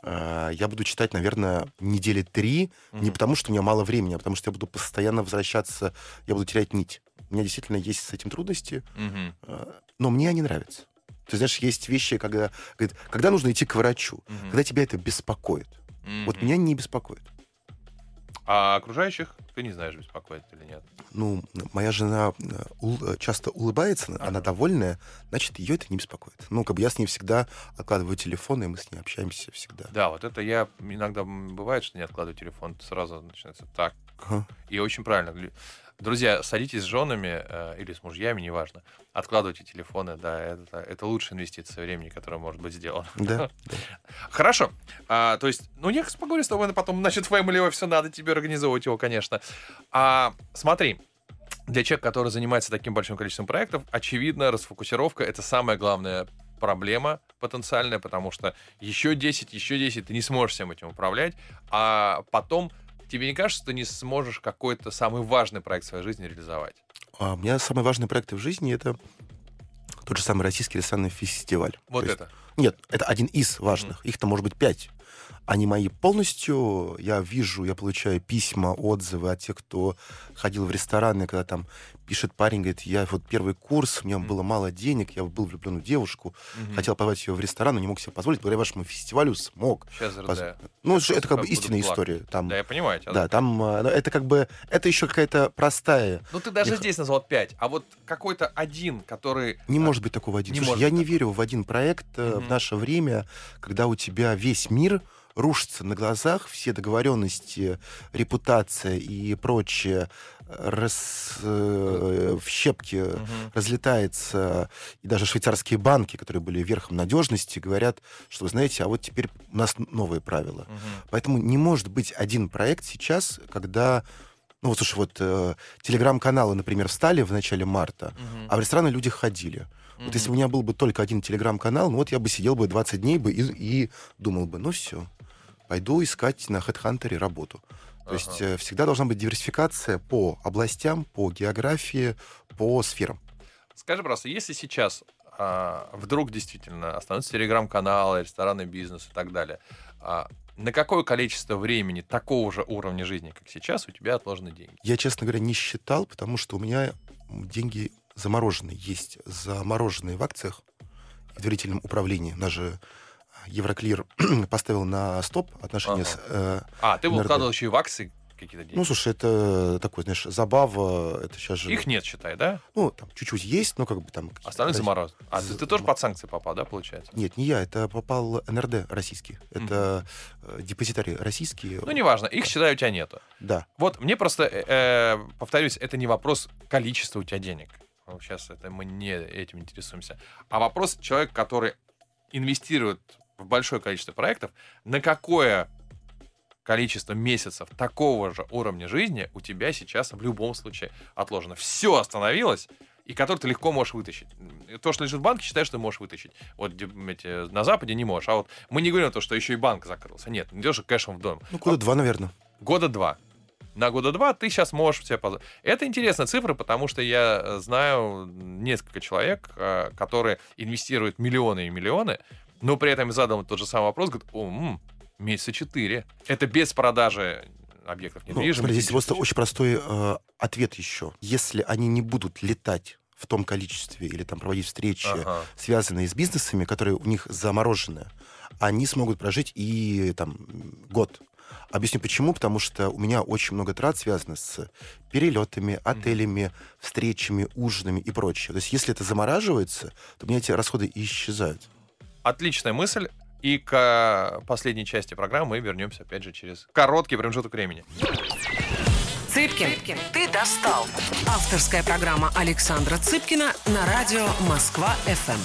э, я буду читать, наверное, недели три, mm-hmm. не потому что у меня мало времени, а потому что я буду постоянно возвращаться, я буду терять нить. У меня действительно есть с этим трудности, mm-hmm. но мне они нравятся. Ты знаешь, есть вещи, когда, говорит, когда нужно идти к врачу, mm-hmm. когда тебя это беспокоит. Mm-hmm. Вот меня не беспокоит. А окружающих ты не знаешь, беспокоит или нет? Ну, моя жена э, ул- часто улыбается, ага. она довольная, значит, ее это не беспокоит. Ну, как бы я с ней всегда откладываю телефон, и мы с ней общаемся всегда. Да, вот это я иногда бывает, что не откладываю телефон, сразу начинается так. Ага. И очень правильно. Друзья, садитесь с женами э, или с мужьями, неважно. Откладывайте телефоны, да, это, это лучшая инвестиция времени, которая может быть сделана. Да. Хорошо. А, то есть, ну, я поговорю с тобой, потом, значит, Family все надо тебе организовывать его, конечно. А, смотри, для человека, который занимается таким большим количеством проектов, очевидно, расфокусировка — это самая главная проблема потенциальная, потому что еще 10, еще 10 ты не сможешь всем этим управлять, а потом тебе не кажется, что ты не сможешь какой-то самый важный проект в своей жизни реализовать? А у меня самые важные проекты в жизни — это тот же самый российский ресторанный фестиваль. Вот это? Есть, нет, это один из важных. Mm-hmm. Их-то может быть пять они мои полностью. Я вижу, я получаю письма, отзывы от тех, кто ходил в рестораны, когда там пишет парень, говорит, я вот первый курс, у меня mm-hmm. было мало денег, я был влюблен в девушку, mm-hmm. хотел позвать ее в ресторан, но не мог себе позволить, благодаря вашему фестивалю смог. Сейчас Поз... Ну, Сейчас это как бы истинная плакать. история. Там, да, я понимаю. Тебя, да, там а, это как бы, это еще какая-то простая. Ну, ты даже Мне... здесь назвал пять, а вот какой-то один, который... Не а... может быть такого один. Не Слушай, я не верю в один проект mm-hmm. в наше время, когда у тебя весь мир рушится на глазах, все договоренности, репутация и прочее раз, э, в щепки угу. разлетается, и даже швейцарские банки, которые были верхом надежности, говорят, что, вы знаете, а вот теперь у нас новые правила. Угу. Поэтому не может быть один проект сейчас, когда ну вот, слушай, вот э, телеграм-каналы, например, встали в начале марта, угу. а в рестораны люди ходили. Mm-hmm. Вот если у меня был бы только один телеграм-канал, ну вот я бы сидел бы 20 дней бы и, и думал бы, ну все, пойду искать на HeadHunter работу. То ага. есть э, всегда должна быть диверсификация по областям, по географии, по сферам. Скажи просто, если сейчас а, вдруг действительно останутся телеграм-каналы, ресторанный бизнес и так далее, а, на какое количество времени такого же уровня жизни, как сейчас, у тебя отложены деньги? Я, честно говоря, не считал, потому что у меня деньги замороженные есть, замороженные в акциях в доверительном управлении. У нас же Евроклир поставил на стоп отношения ага. с... Э, а, ты НРД. вкладывал еще и в акции какие-то деньги? Ну, слушай, это такой, знаешь, забава, это сейчас же... Их нет, считай, да? Ну, там чуть-чуть есть, но как бы там... Остальные замороз. А ты, ты тоже под санкции попал, да, получается? Нет, не я, это попал НРД российский. Это mm-hmm. депозитарии российские. Ну, неважно, их, считаю, у тебя нету. Да. Вот мне просто, э, э повторюсь, это не вопрос количества у тебя денег. Сейчас это мы не этим интересуемся. А вопрос человек, который инвестирует в большое количество проектов, на какое количество месяцев такого же уровня жизни у тебя сейчас в любом случае отложено. Все остановилось, и который ты легко можешь вытащить. То, что лежит в банке, считаешь, что ты можешь вытащить. Вот эти, на Западе не можешь. А вот мы не говорим о том, что еще и банк закрылся. Нет, идешь кэшем в дом. Ну, года а, два, наверное. Года два. На года два ты сейчас можешь себе позволить. Это интересная цифра, потому что я знаю несколько человек, э, которые инвестируют миллионы и миллионы, но при этом задал тот же самый вопрос, говорит, о, м, месяца 4. Это без продажи объектов недвижимости. Ну, здесь просто очень простой э, ответ еще. Если они не будут летать в том количестве или там проводить встречи, ага. связанные с бизнесами, которые у них заморожены, они смогут прожить и там год. Объясню почему. Потому что у меня очень много трат связано с перелетами, отелями, встречами, ужинами и прочее. То есть если это замораживается, то у меня эти расходы исчезают. Отличная мысль. И к последней части программы мы вернемся, опять же, через короткий промежуток времени. Цыпкин, Цыпкин, ты достал. Авторская программа Александра Цыпкина на радио Москва-ФМ.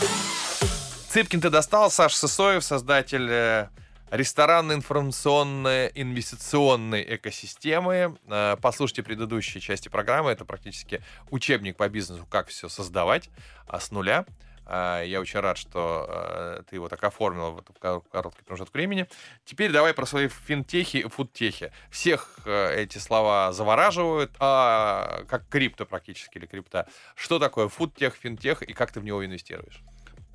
Цыпкин, ты достал. Саш Сысоев, создатель э, ресторанной информационной инвестиционной экосистемы. Э, послушайте предыдущие части программы. Это практически учебник по бизнесу, как все создавать а с нуля. А, я очень рад, что а, ты его так оформил в этот короткий промежуток времени. Теперь давай про свои финтехи и фудтехи. Всех а, эти слова завораживают, а как крипто практически или крипта. Что такое фудтех, финтех и как ты в него инвестируешь?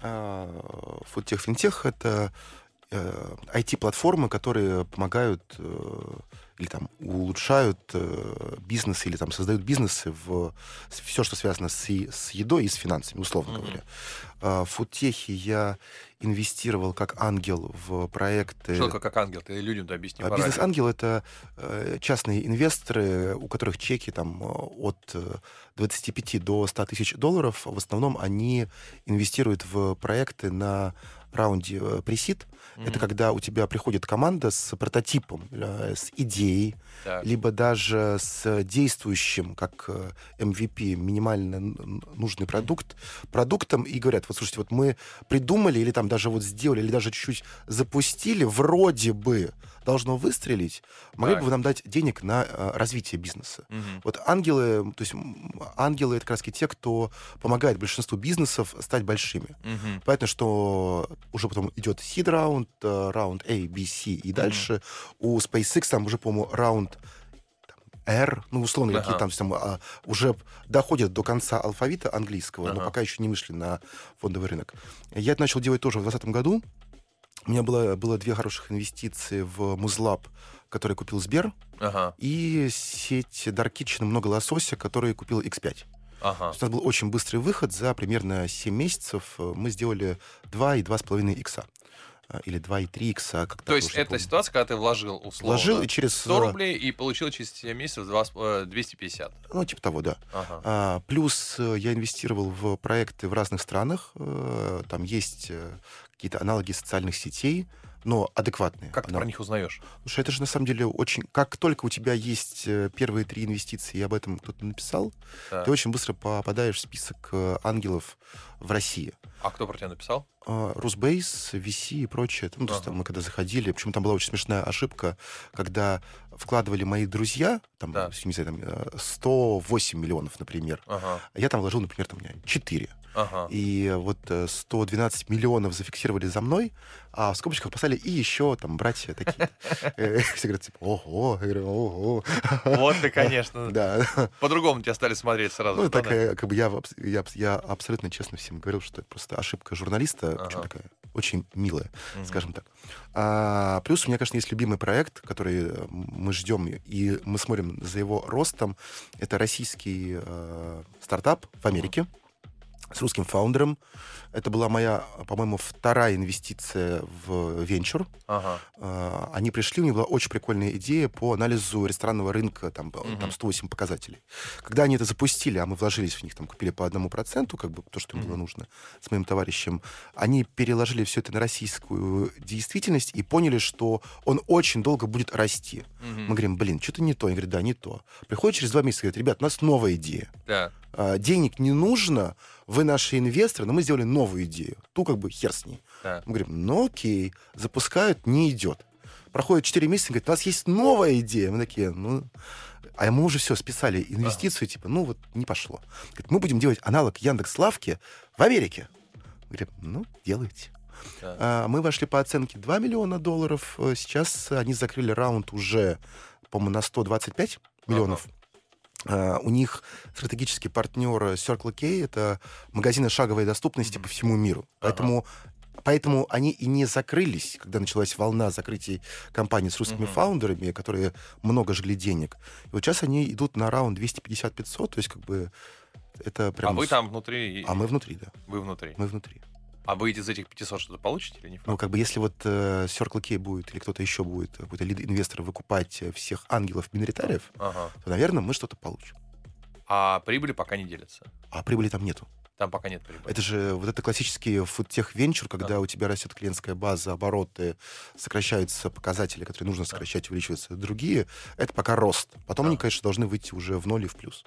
Фудтех, финтех — это IT-платформы, э, которые помогают э, или там улучшают э, бизнес, или там создают бизнесы в все, что связано с, с едой и с финансами, условно mm-hmm. говоря. Э, в фудтехе я инвестировал как ангел в проекты... Что как ангел? Ты людям-то объясни. А, бизнес-ангел — это э, частные инвесторы, у которых чеки там от 25 до 100 тысяч долларов. В основном они инвестируют в проекты на раунде э, пресид. Mm-hmm. Это когда у тебя приходит команда с прототипом, э, с идеей, так. либо даже с действующим, как MVP, минимально нужный продукт, продуктом, и говорят, вот слушайте, вот мы придумали, или там даже вот сделали, или даже чуть-чуть запустили, вроде бы должно выстрелить, могли так. бы вы нам дать денег на э, развитие бизнеса? Угу. Вот ангелы, то есть ангелы это как раз те, кто помогает большинству бизнесов стать большими. Угу. Понятно, что уже потом идет seed раунд, э, раунд A, B, C и угу. дальше у SpaceX там уже, по-моему, раунд R, ну, условно, ага. какие там, там а, уже доходят до конца алфавита английского, ага. но пока еще не вышли на фондовый рынок. Я это начал делать тоже в 2020 году. У меня было, было две хороших инвестиции в Музлаб, который купил Сбер, ага. и сеть Dark Kitchen много лосося, который купил X5. Ага. У нас был очень быстрый выход. За примерно 7 месяцев э, мы сделали 2 и 2,5 икса или 2,3 икса. Как То есть это помню. ситуация, когда ты вложил условно вложил и через... 100 э, рублей и получил через 7 месяцев 2, 250. Ну, типа того, да. Ага. А, плюс я инвестировал в проекты в разных странах. Там есть какие-то аналоги социальных сетей, но адекватные. Как ты про них узнаешь? Что это же на самом деле очень... Как только у тебя есть э, первые три инвестиции, и об этом кто-то написал, да. ты очень быстро попадаешь в список э, ангелов в России. А кто про тебя написал? Русбейс, VC и прочее. Ну, то есть там мы когда заходили, почему там была очень смешная ошибка, когда вкладывали мои друзья, там, да. не знаю, там 108 э, миллионов, например, ага. я там вложил, например, там, 4. Ага. И вот 112 э, миллионов зафиксировали за мной, а в скобочках поставили и еще там братья такие. Э, все говорят, типа, ого, я говорю, ого. Вот ты, конечно. Да. По-другому тебя стали смотреть сразу. Ну, такая, как бы я, я, я абсолютно честно всем говорил, что это просто ошибка журналиста, ага. такая очень милая, угу. скажем так. А, плюс у меня, конечно, есть любимый проект, который мы ждем, и мы смотрим за его ростом. Это российский э, стартап в Америке. Угу с русским фаундером. Это была моя, по-моему, вторая инвестиция в венчур. Ага. А, они пришли, у них была очень прикольная идея по анализу ресторанного рынка, там, угу. там 108 показателей. Когда они это запустили, а мы вложились в них, там, купили по одному проценту, как бы то, что им угу. было нужно, с моим товарищем, они переложили все это на российскую действительность и поняли, что он очень долго будет расти. Угу. Мы говорим, блин, что-то не то. Они говорят, да, не то. Приходит через два месяца, говорит, ребят, у нас новая идея. Да. А, денег не нужно, вы наши инвесторы, но мы сделали новую идею. Ту как бы хер с ней. Да. Мы говорим, ну окей, запускают, не идет. Проходит 4 месяца, говорит, у нас есть новая идея. Мы такие, ну... А мы уже все списали инвестицию, типа, ну вот не пошло. Говорит, мы будем делать аналог Яндекс Лавки в Америке. Мы говорим, ну, делайте. Да. А, мы вошли по оценке 2 миллиона долларов. Сейчас они закрыли раунд уже, по-моему, на 125 миллионов. Ага. Uh, у них стратегический партнер Circle K, это магазины шаговой доступности mm-hmm. по всему миру. Uh-huh. Поэтому Поэтому они и не закрылись, когда началась волна закрытий компаний с русскими uh-huh. фаундерами, которые много жгли денег. И вот сейчас они идут на раунд 250-500, то есть как бы это прям... А вы там внутри? А мы внутри, да. Вы внутри? Мы внутри. А вы из этих 500 что-то получите или не Ну, как бы, если вот э, Circle K будет или кто-то еще будет, какой-то лид-инвестор выкупать э, всех ангелов-миноритариев, ага. то, наверное, мы что-то получим. А прибыли пока не делятся? А прибыли там нету. Там пока нет прибыли. Это же вот это классический фудтех венчур, когда да. у тебя растет клиентская база, обороты, сокращаются показатели, которые нужно сокращать, увеличиваются другие. Это пока рост. Потом да. они, конечно, должны выйти уже в ноль и в плюс.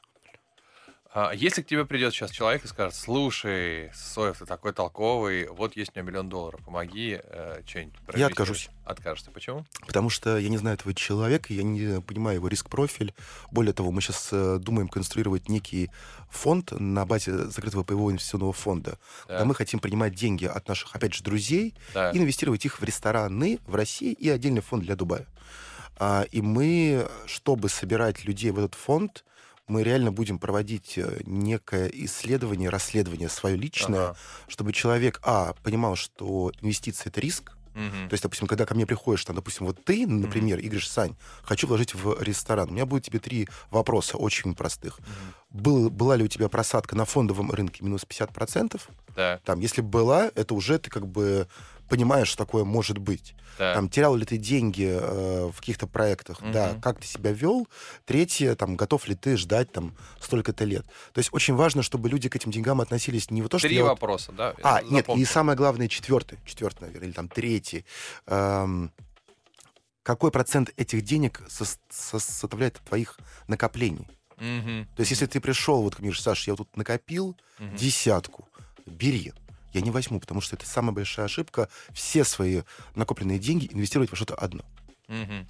А если к тебе придет сейчас человек и скажет, слушай, Соев, ты такой толковый, вот есть у меня миллион долларов, помоги э, что-нибудь. Я откажусь. Откажешься. Почему? Потому что я не знаю этого человека, я не понимаю его риск-профиль. Более того, мы сейчас э, думаем конструировать некий фонд на базе закрытого паевого инвестиционного фонда, да. мы хотим принимать деньги от наших, опять же, друзей да. и инвестировать их в рестораны в России и отдельный фонд для Дубая. А, и мы, чтобы собирать людей в этот фонд, мы реально будем проводить э, некое исследование, расследование свое личное, ага. чтобы человек, а, понимал, что инвестиции — это риск, Uh-huh. То есть, допустим, когда ко мне приходишь, там, допустим, вот ты, например, uh-huh. и говоришь, Сань, хочу вложить в ресторан, у меня будет тебе три вопроса очень простых. Uh-huh. Был, была ли у тебя просадка на фондовом рынке минус 50%? Да. Там, если была, это уже ты как бы понимаешь, что такое может быть. Да. Там, терял ли ты деньги э, в каких-то проектах, Мгм. да, как ты себя вел. Третье, там, готов ли ты ждать там столько-то лет. То есть очень важно, чтобы люди к этим деньгам относились не в то, что Три я вот- вопроса, да? А, Я нет, запомнил. и самое главное, четвертый, четвертый, наверное, или там третий. Эм, какой процент этих денег сос- сос- составляет твоих накоплений? Мгм. То есть, если ты пришел, вот, говоришь, Саш, я вот тут накопил Мгм. десятку, бери. Я не возьму, потому что это самая большая ошибка. Все свои накопленные деньги инвестировать во что-то одно. Мгм.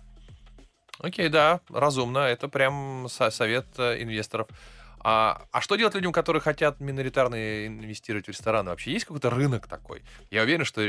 Окей, да, разумно. Это прям со- совет э, инвесторов. А, а что делать людям, которые хотят миноритарно инвестировать в рестораны? Вообще есть какой-то рынок такой? Я уверен, что...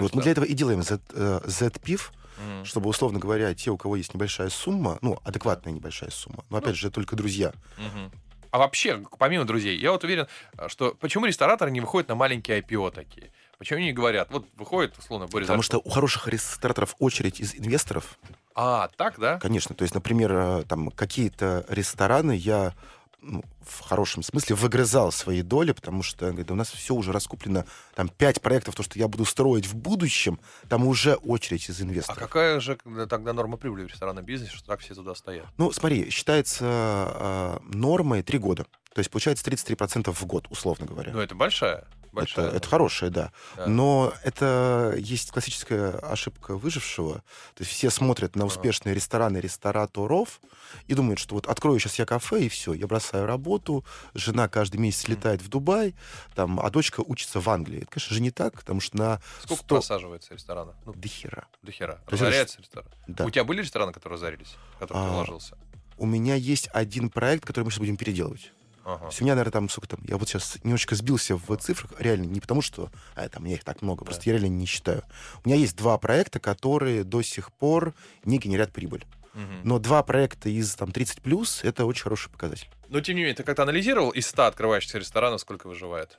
Вот мы для этого и делаем Z, Z-PIF, Мгм. чтобы, условно говоря, те, у кого есть небольшая сумма, ну, адекватная небольшая сумма, но, опять же, только друзья. Мгм. А вообще, помимо друзей, я вот уверен, э, что почему рестораторы не выходят на маленькие IPO такие? Почему они не говорят? Вот выходит, условно, Борис Потому Зарков. что у хороших рестораторов очередь из инвесторов, А, так, да? Конечно, то есть, например, э, там какие-то рестораны я ну, в хорошем смысле выгрызал свои доли, потому что говорит, да у нас все уже раскуплено, там пять проектов, то, что я буду строить в будущем, там уже очередь из А инвесторов. какая же тогда норма прибыли в ресторанном бизнесе, что так все туда стоят? Ну, смотри, считается э, нормой три года. То есть получается 33% в год, условно говоря. Ну, это большая. Это, большая это хорошее, да. Да. Но это есть классическая ошибка выжившего. То есть все смотрят на успешные рестораны рестораторов и думают, что вот открою сейчас я кафе, и все, я бросаю работу, жена каждый месяц летает в Дубай, там, а дочка учится в Англии. Это, конечно же, не так, потому что на Сколько 100... просаживается ресторана? Ну, До хера. до хера. То есть Разоряется ресторан. Да. У тебя были рестораны, которые разорились, которые ты А, вложился? У меня есть один проект, который мы сейчас будем переделывать. Ага. То есть у меня, наверное, там, сколько там, я вот сейчас немножечко сбился в цифрах, реально, не потому что, а, там, у меня их так много, просто я реально не считаю. У меня есть два проекта, которые до сих пор не генерят прибыль. Мгм. Но два проекта из там 30 плюс это очень хороший показатель. Но, тем не менее, ты как-то анализировал из 100 открывающихся ресторанов, сколько выживает?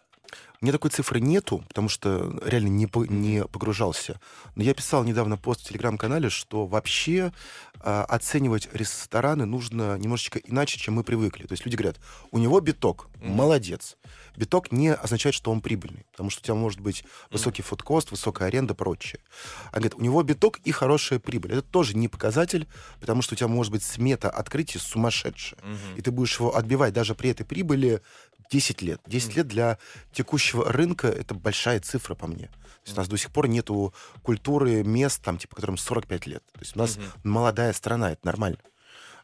У меня такой цифры нету, потому что реально не, по- не погружался. Но я писал недавно пост в телеграм-канале, что вообще а, оценивать рестораны нужно немножечко иначе, чем мы привыкли. То есть люди говорят, у него биток, молодец. Биток не означает, что он прибыльный, потому что у тебя может быть высокий food cost, высокая аренда, прочее. А говорит, у него биток и хорошая прибыль. Это тоже не показатель, потому что у тебя может быть смета открытия сумасшедшая. Мгм. И ты будешь его отбивать даже при этой прибыли 10 лет. 10 лет для текущего рынка это большая цифра по мне. То есть у нас до сих пор нету культуры мест, там, типа, которым 45 лет. То есть у нас Мгм. молодая страна, это нормально.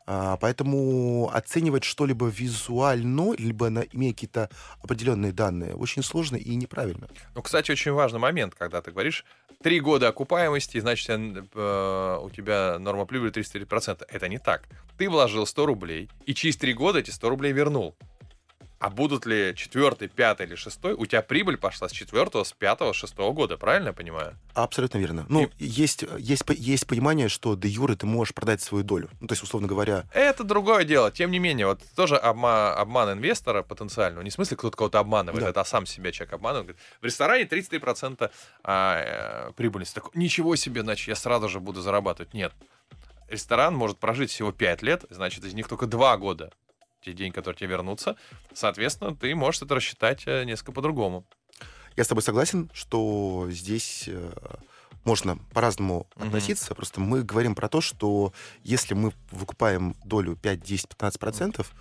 А, поэтому оценивать что-либо визуально, либо на, имея какие-то определенные данные, очень сложно и неправильно. Ну, кстати, очень важный момент, когда ты говоришь, три года окупаемости, значит, э, у тебя норма прибыли 33%. Это не так. Ты вложил 100 рублей, и через три года эти 100 рублей вернул. А будут ли четвертый, пятый или шестой, у тебя прибыль пошла с четвертого, с пятого, с шестого года, правильно я понимаю? Абсолютно верно. Ну, есть, есть, по- есть понимание, что де юре ты можешь продать свою долю. Ну, то есть, условно говоря, Это другое дело. Тем не менее, вот тоже обма- обман инвестора потенциального. Не в смысле, кто-то кого-то обманывает, Да. это сам себя человек обманывает. Говорит, в ресторане 33% а, э, прибыльности. Так, ничего себе, значит, я сразу же буду зарабатывать. Нет. Ресторан может прожить всего 5 лет, значит, из них только 2 года те деньги, которые тебе вернутся. Соответственно, ты можешь это рассчитать э, несколько по-другому. Я с тобой согласен, что здесь э, можно по-разному Мгм. относиться. Просто мы говорим про то, что если мы выкупаем долю 5, 10, 15 процентов,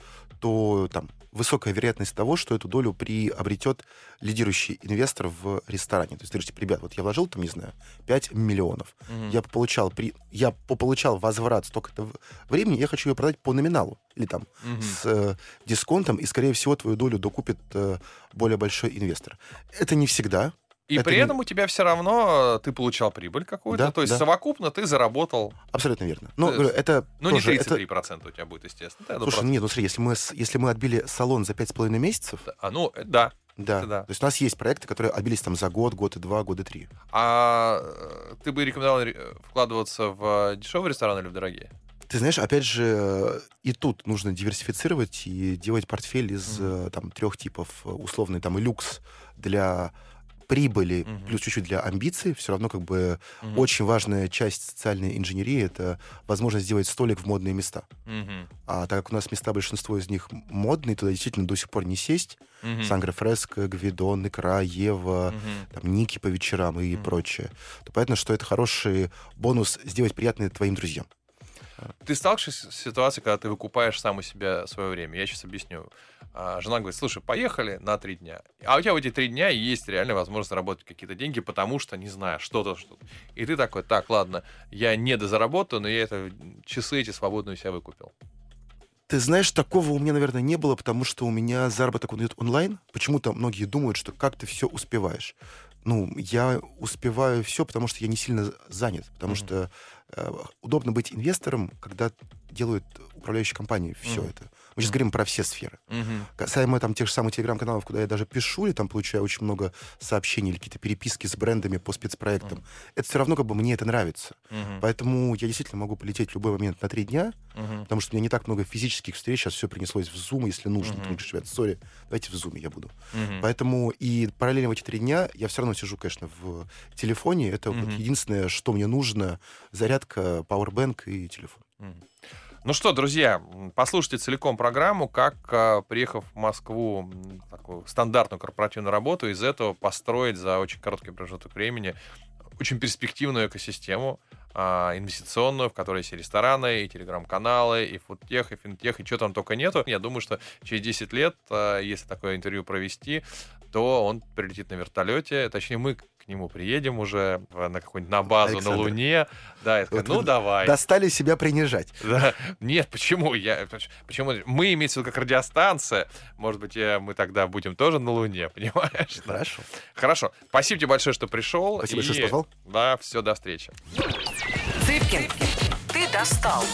то там высокая вероятность того, что эту долю приобретет лидирующий инвестор в ресторане. То есть типа, ребят, вот я вложил там, не знаю, 5 миллионов. Мгм. Я получал, при... я получал возврат столько-то времени, я хочу ее продать по номиналу. Или там Мгм. с э, дисконтом, и, скорее всего, твою долю докупит э, более большой инвестор. Это не всегда. И это при не- этом у тебя все равно э, ты получал прибыль какую-то. Да, то есть да. совокупно ты заработал. Абсолютно верно. Говорю, есть, это Ну, не тоже... это- 33% у тебя будет, естественно. Да, ну, Слушай, нет, ну смотри, если мы, если мы отбили салон за пять с половиной месяцев, А, ну, э, да. да, это да. то есть у нас есть проекты, которые отбились там за год, год и два, года три. А э, ты бы рекомендовал ре- вкладываться в дешевые рестораны или в дорогие? Ты знаешь, опять же, и тут нужно диверсифицировать и делать портфель из э, там трех типов. Условный там и люкс для прибыли, угу. плюс чуть-чуть для амбиций, все равно как бы угу. очень важная часть социальной инженерии — это возможность сделать столик в модные места. Угу. А так как у нас места, большинство из них модные, туда действительно до сих пор не сесть. Угу. Сангра Фреско, Гвидон, Икра, Ева, угу. там, Ники по вечерам и угу. прочее. То понятно, что это хороший бонус сделать приятное твоим друзьям. Ты сталкиваешься с ситуацией, когда ты выкупаешь сам у себя свое время? Я сейчас объясню. А, жена говорит, слушай, поехали на три дня. А у тебя в эти три дня есть реальная возможность заработать какие-то деньги, потому что, не знаю, что-то, что-то. И ты такой, так, ладно, я не дозаработаю, но я это часы эти свободные у себя выкупил. Ты знаешь, такого у меня, наверное, не было, потому что у меня заработок он идет онлайн. Почему-то многие думают, что как ты все успеваешь. Ну, я успеваю все, потому что я не сильно занят, потому mm-hmm. что э, удобно быть инвестором, когда делают управляющие компании все mm-hmm. это. Мы сейчас говорим про все сферы. Угу. Касаемо там тех же самых телеграм-каналов, куда я даже пишу, или там получаю очень много сообщений или какие-то переписки с брендами по спецпроектам, угу. это все равно как бы мне это нравится. Угу. Поэтому я действительно могу полететь в любой момент на три дня, угу. потому что у меня не так много физических встреч, сейчас все принеслось в Zoom, если нужно. Угу. Ты говоришь, ребят, сори, давайте в Zoom я буду. Угу. Поэтому и параллельно в эти три дня я все равно сижу, конечно, в телефоне. Это угу. вот единственное, что мне нужно, зарядка, Powerbank и телефон. Угу. Ну что, друзья, послушайте целиком программу, как, а, приехав в Москву, такую стандартную корпоративную работу, из этого построить за очень короткий промежуток времени очень перспективную экосистему, а, инвестиционную, в которой есть и рестораны, и телеграм-каналы, и фудтех, и финтех, и что там только нету. Я думаю, что через 10 лет, а, если такое интервью провести, то он прилетит на вертолете. Точнее, мы к нему приедем уже на какую-нибудь на базу Александр. на Луне. Да, я вот ну давай. Достали себя принижать. Да. Нет, почему? Я, почему? Мы имеется в виду как радиостанция. Может быть, я, мы тогда будем тоже на Луне, понимаешь? Хорошо. Хорошо. Спасибо тебе большое, что пришел. Спасибо, и... что позвал. Да, все, до встречи. Цыпкин, ты достал.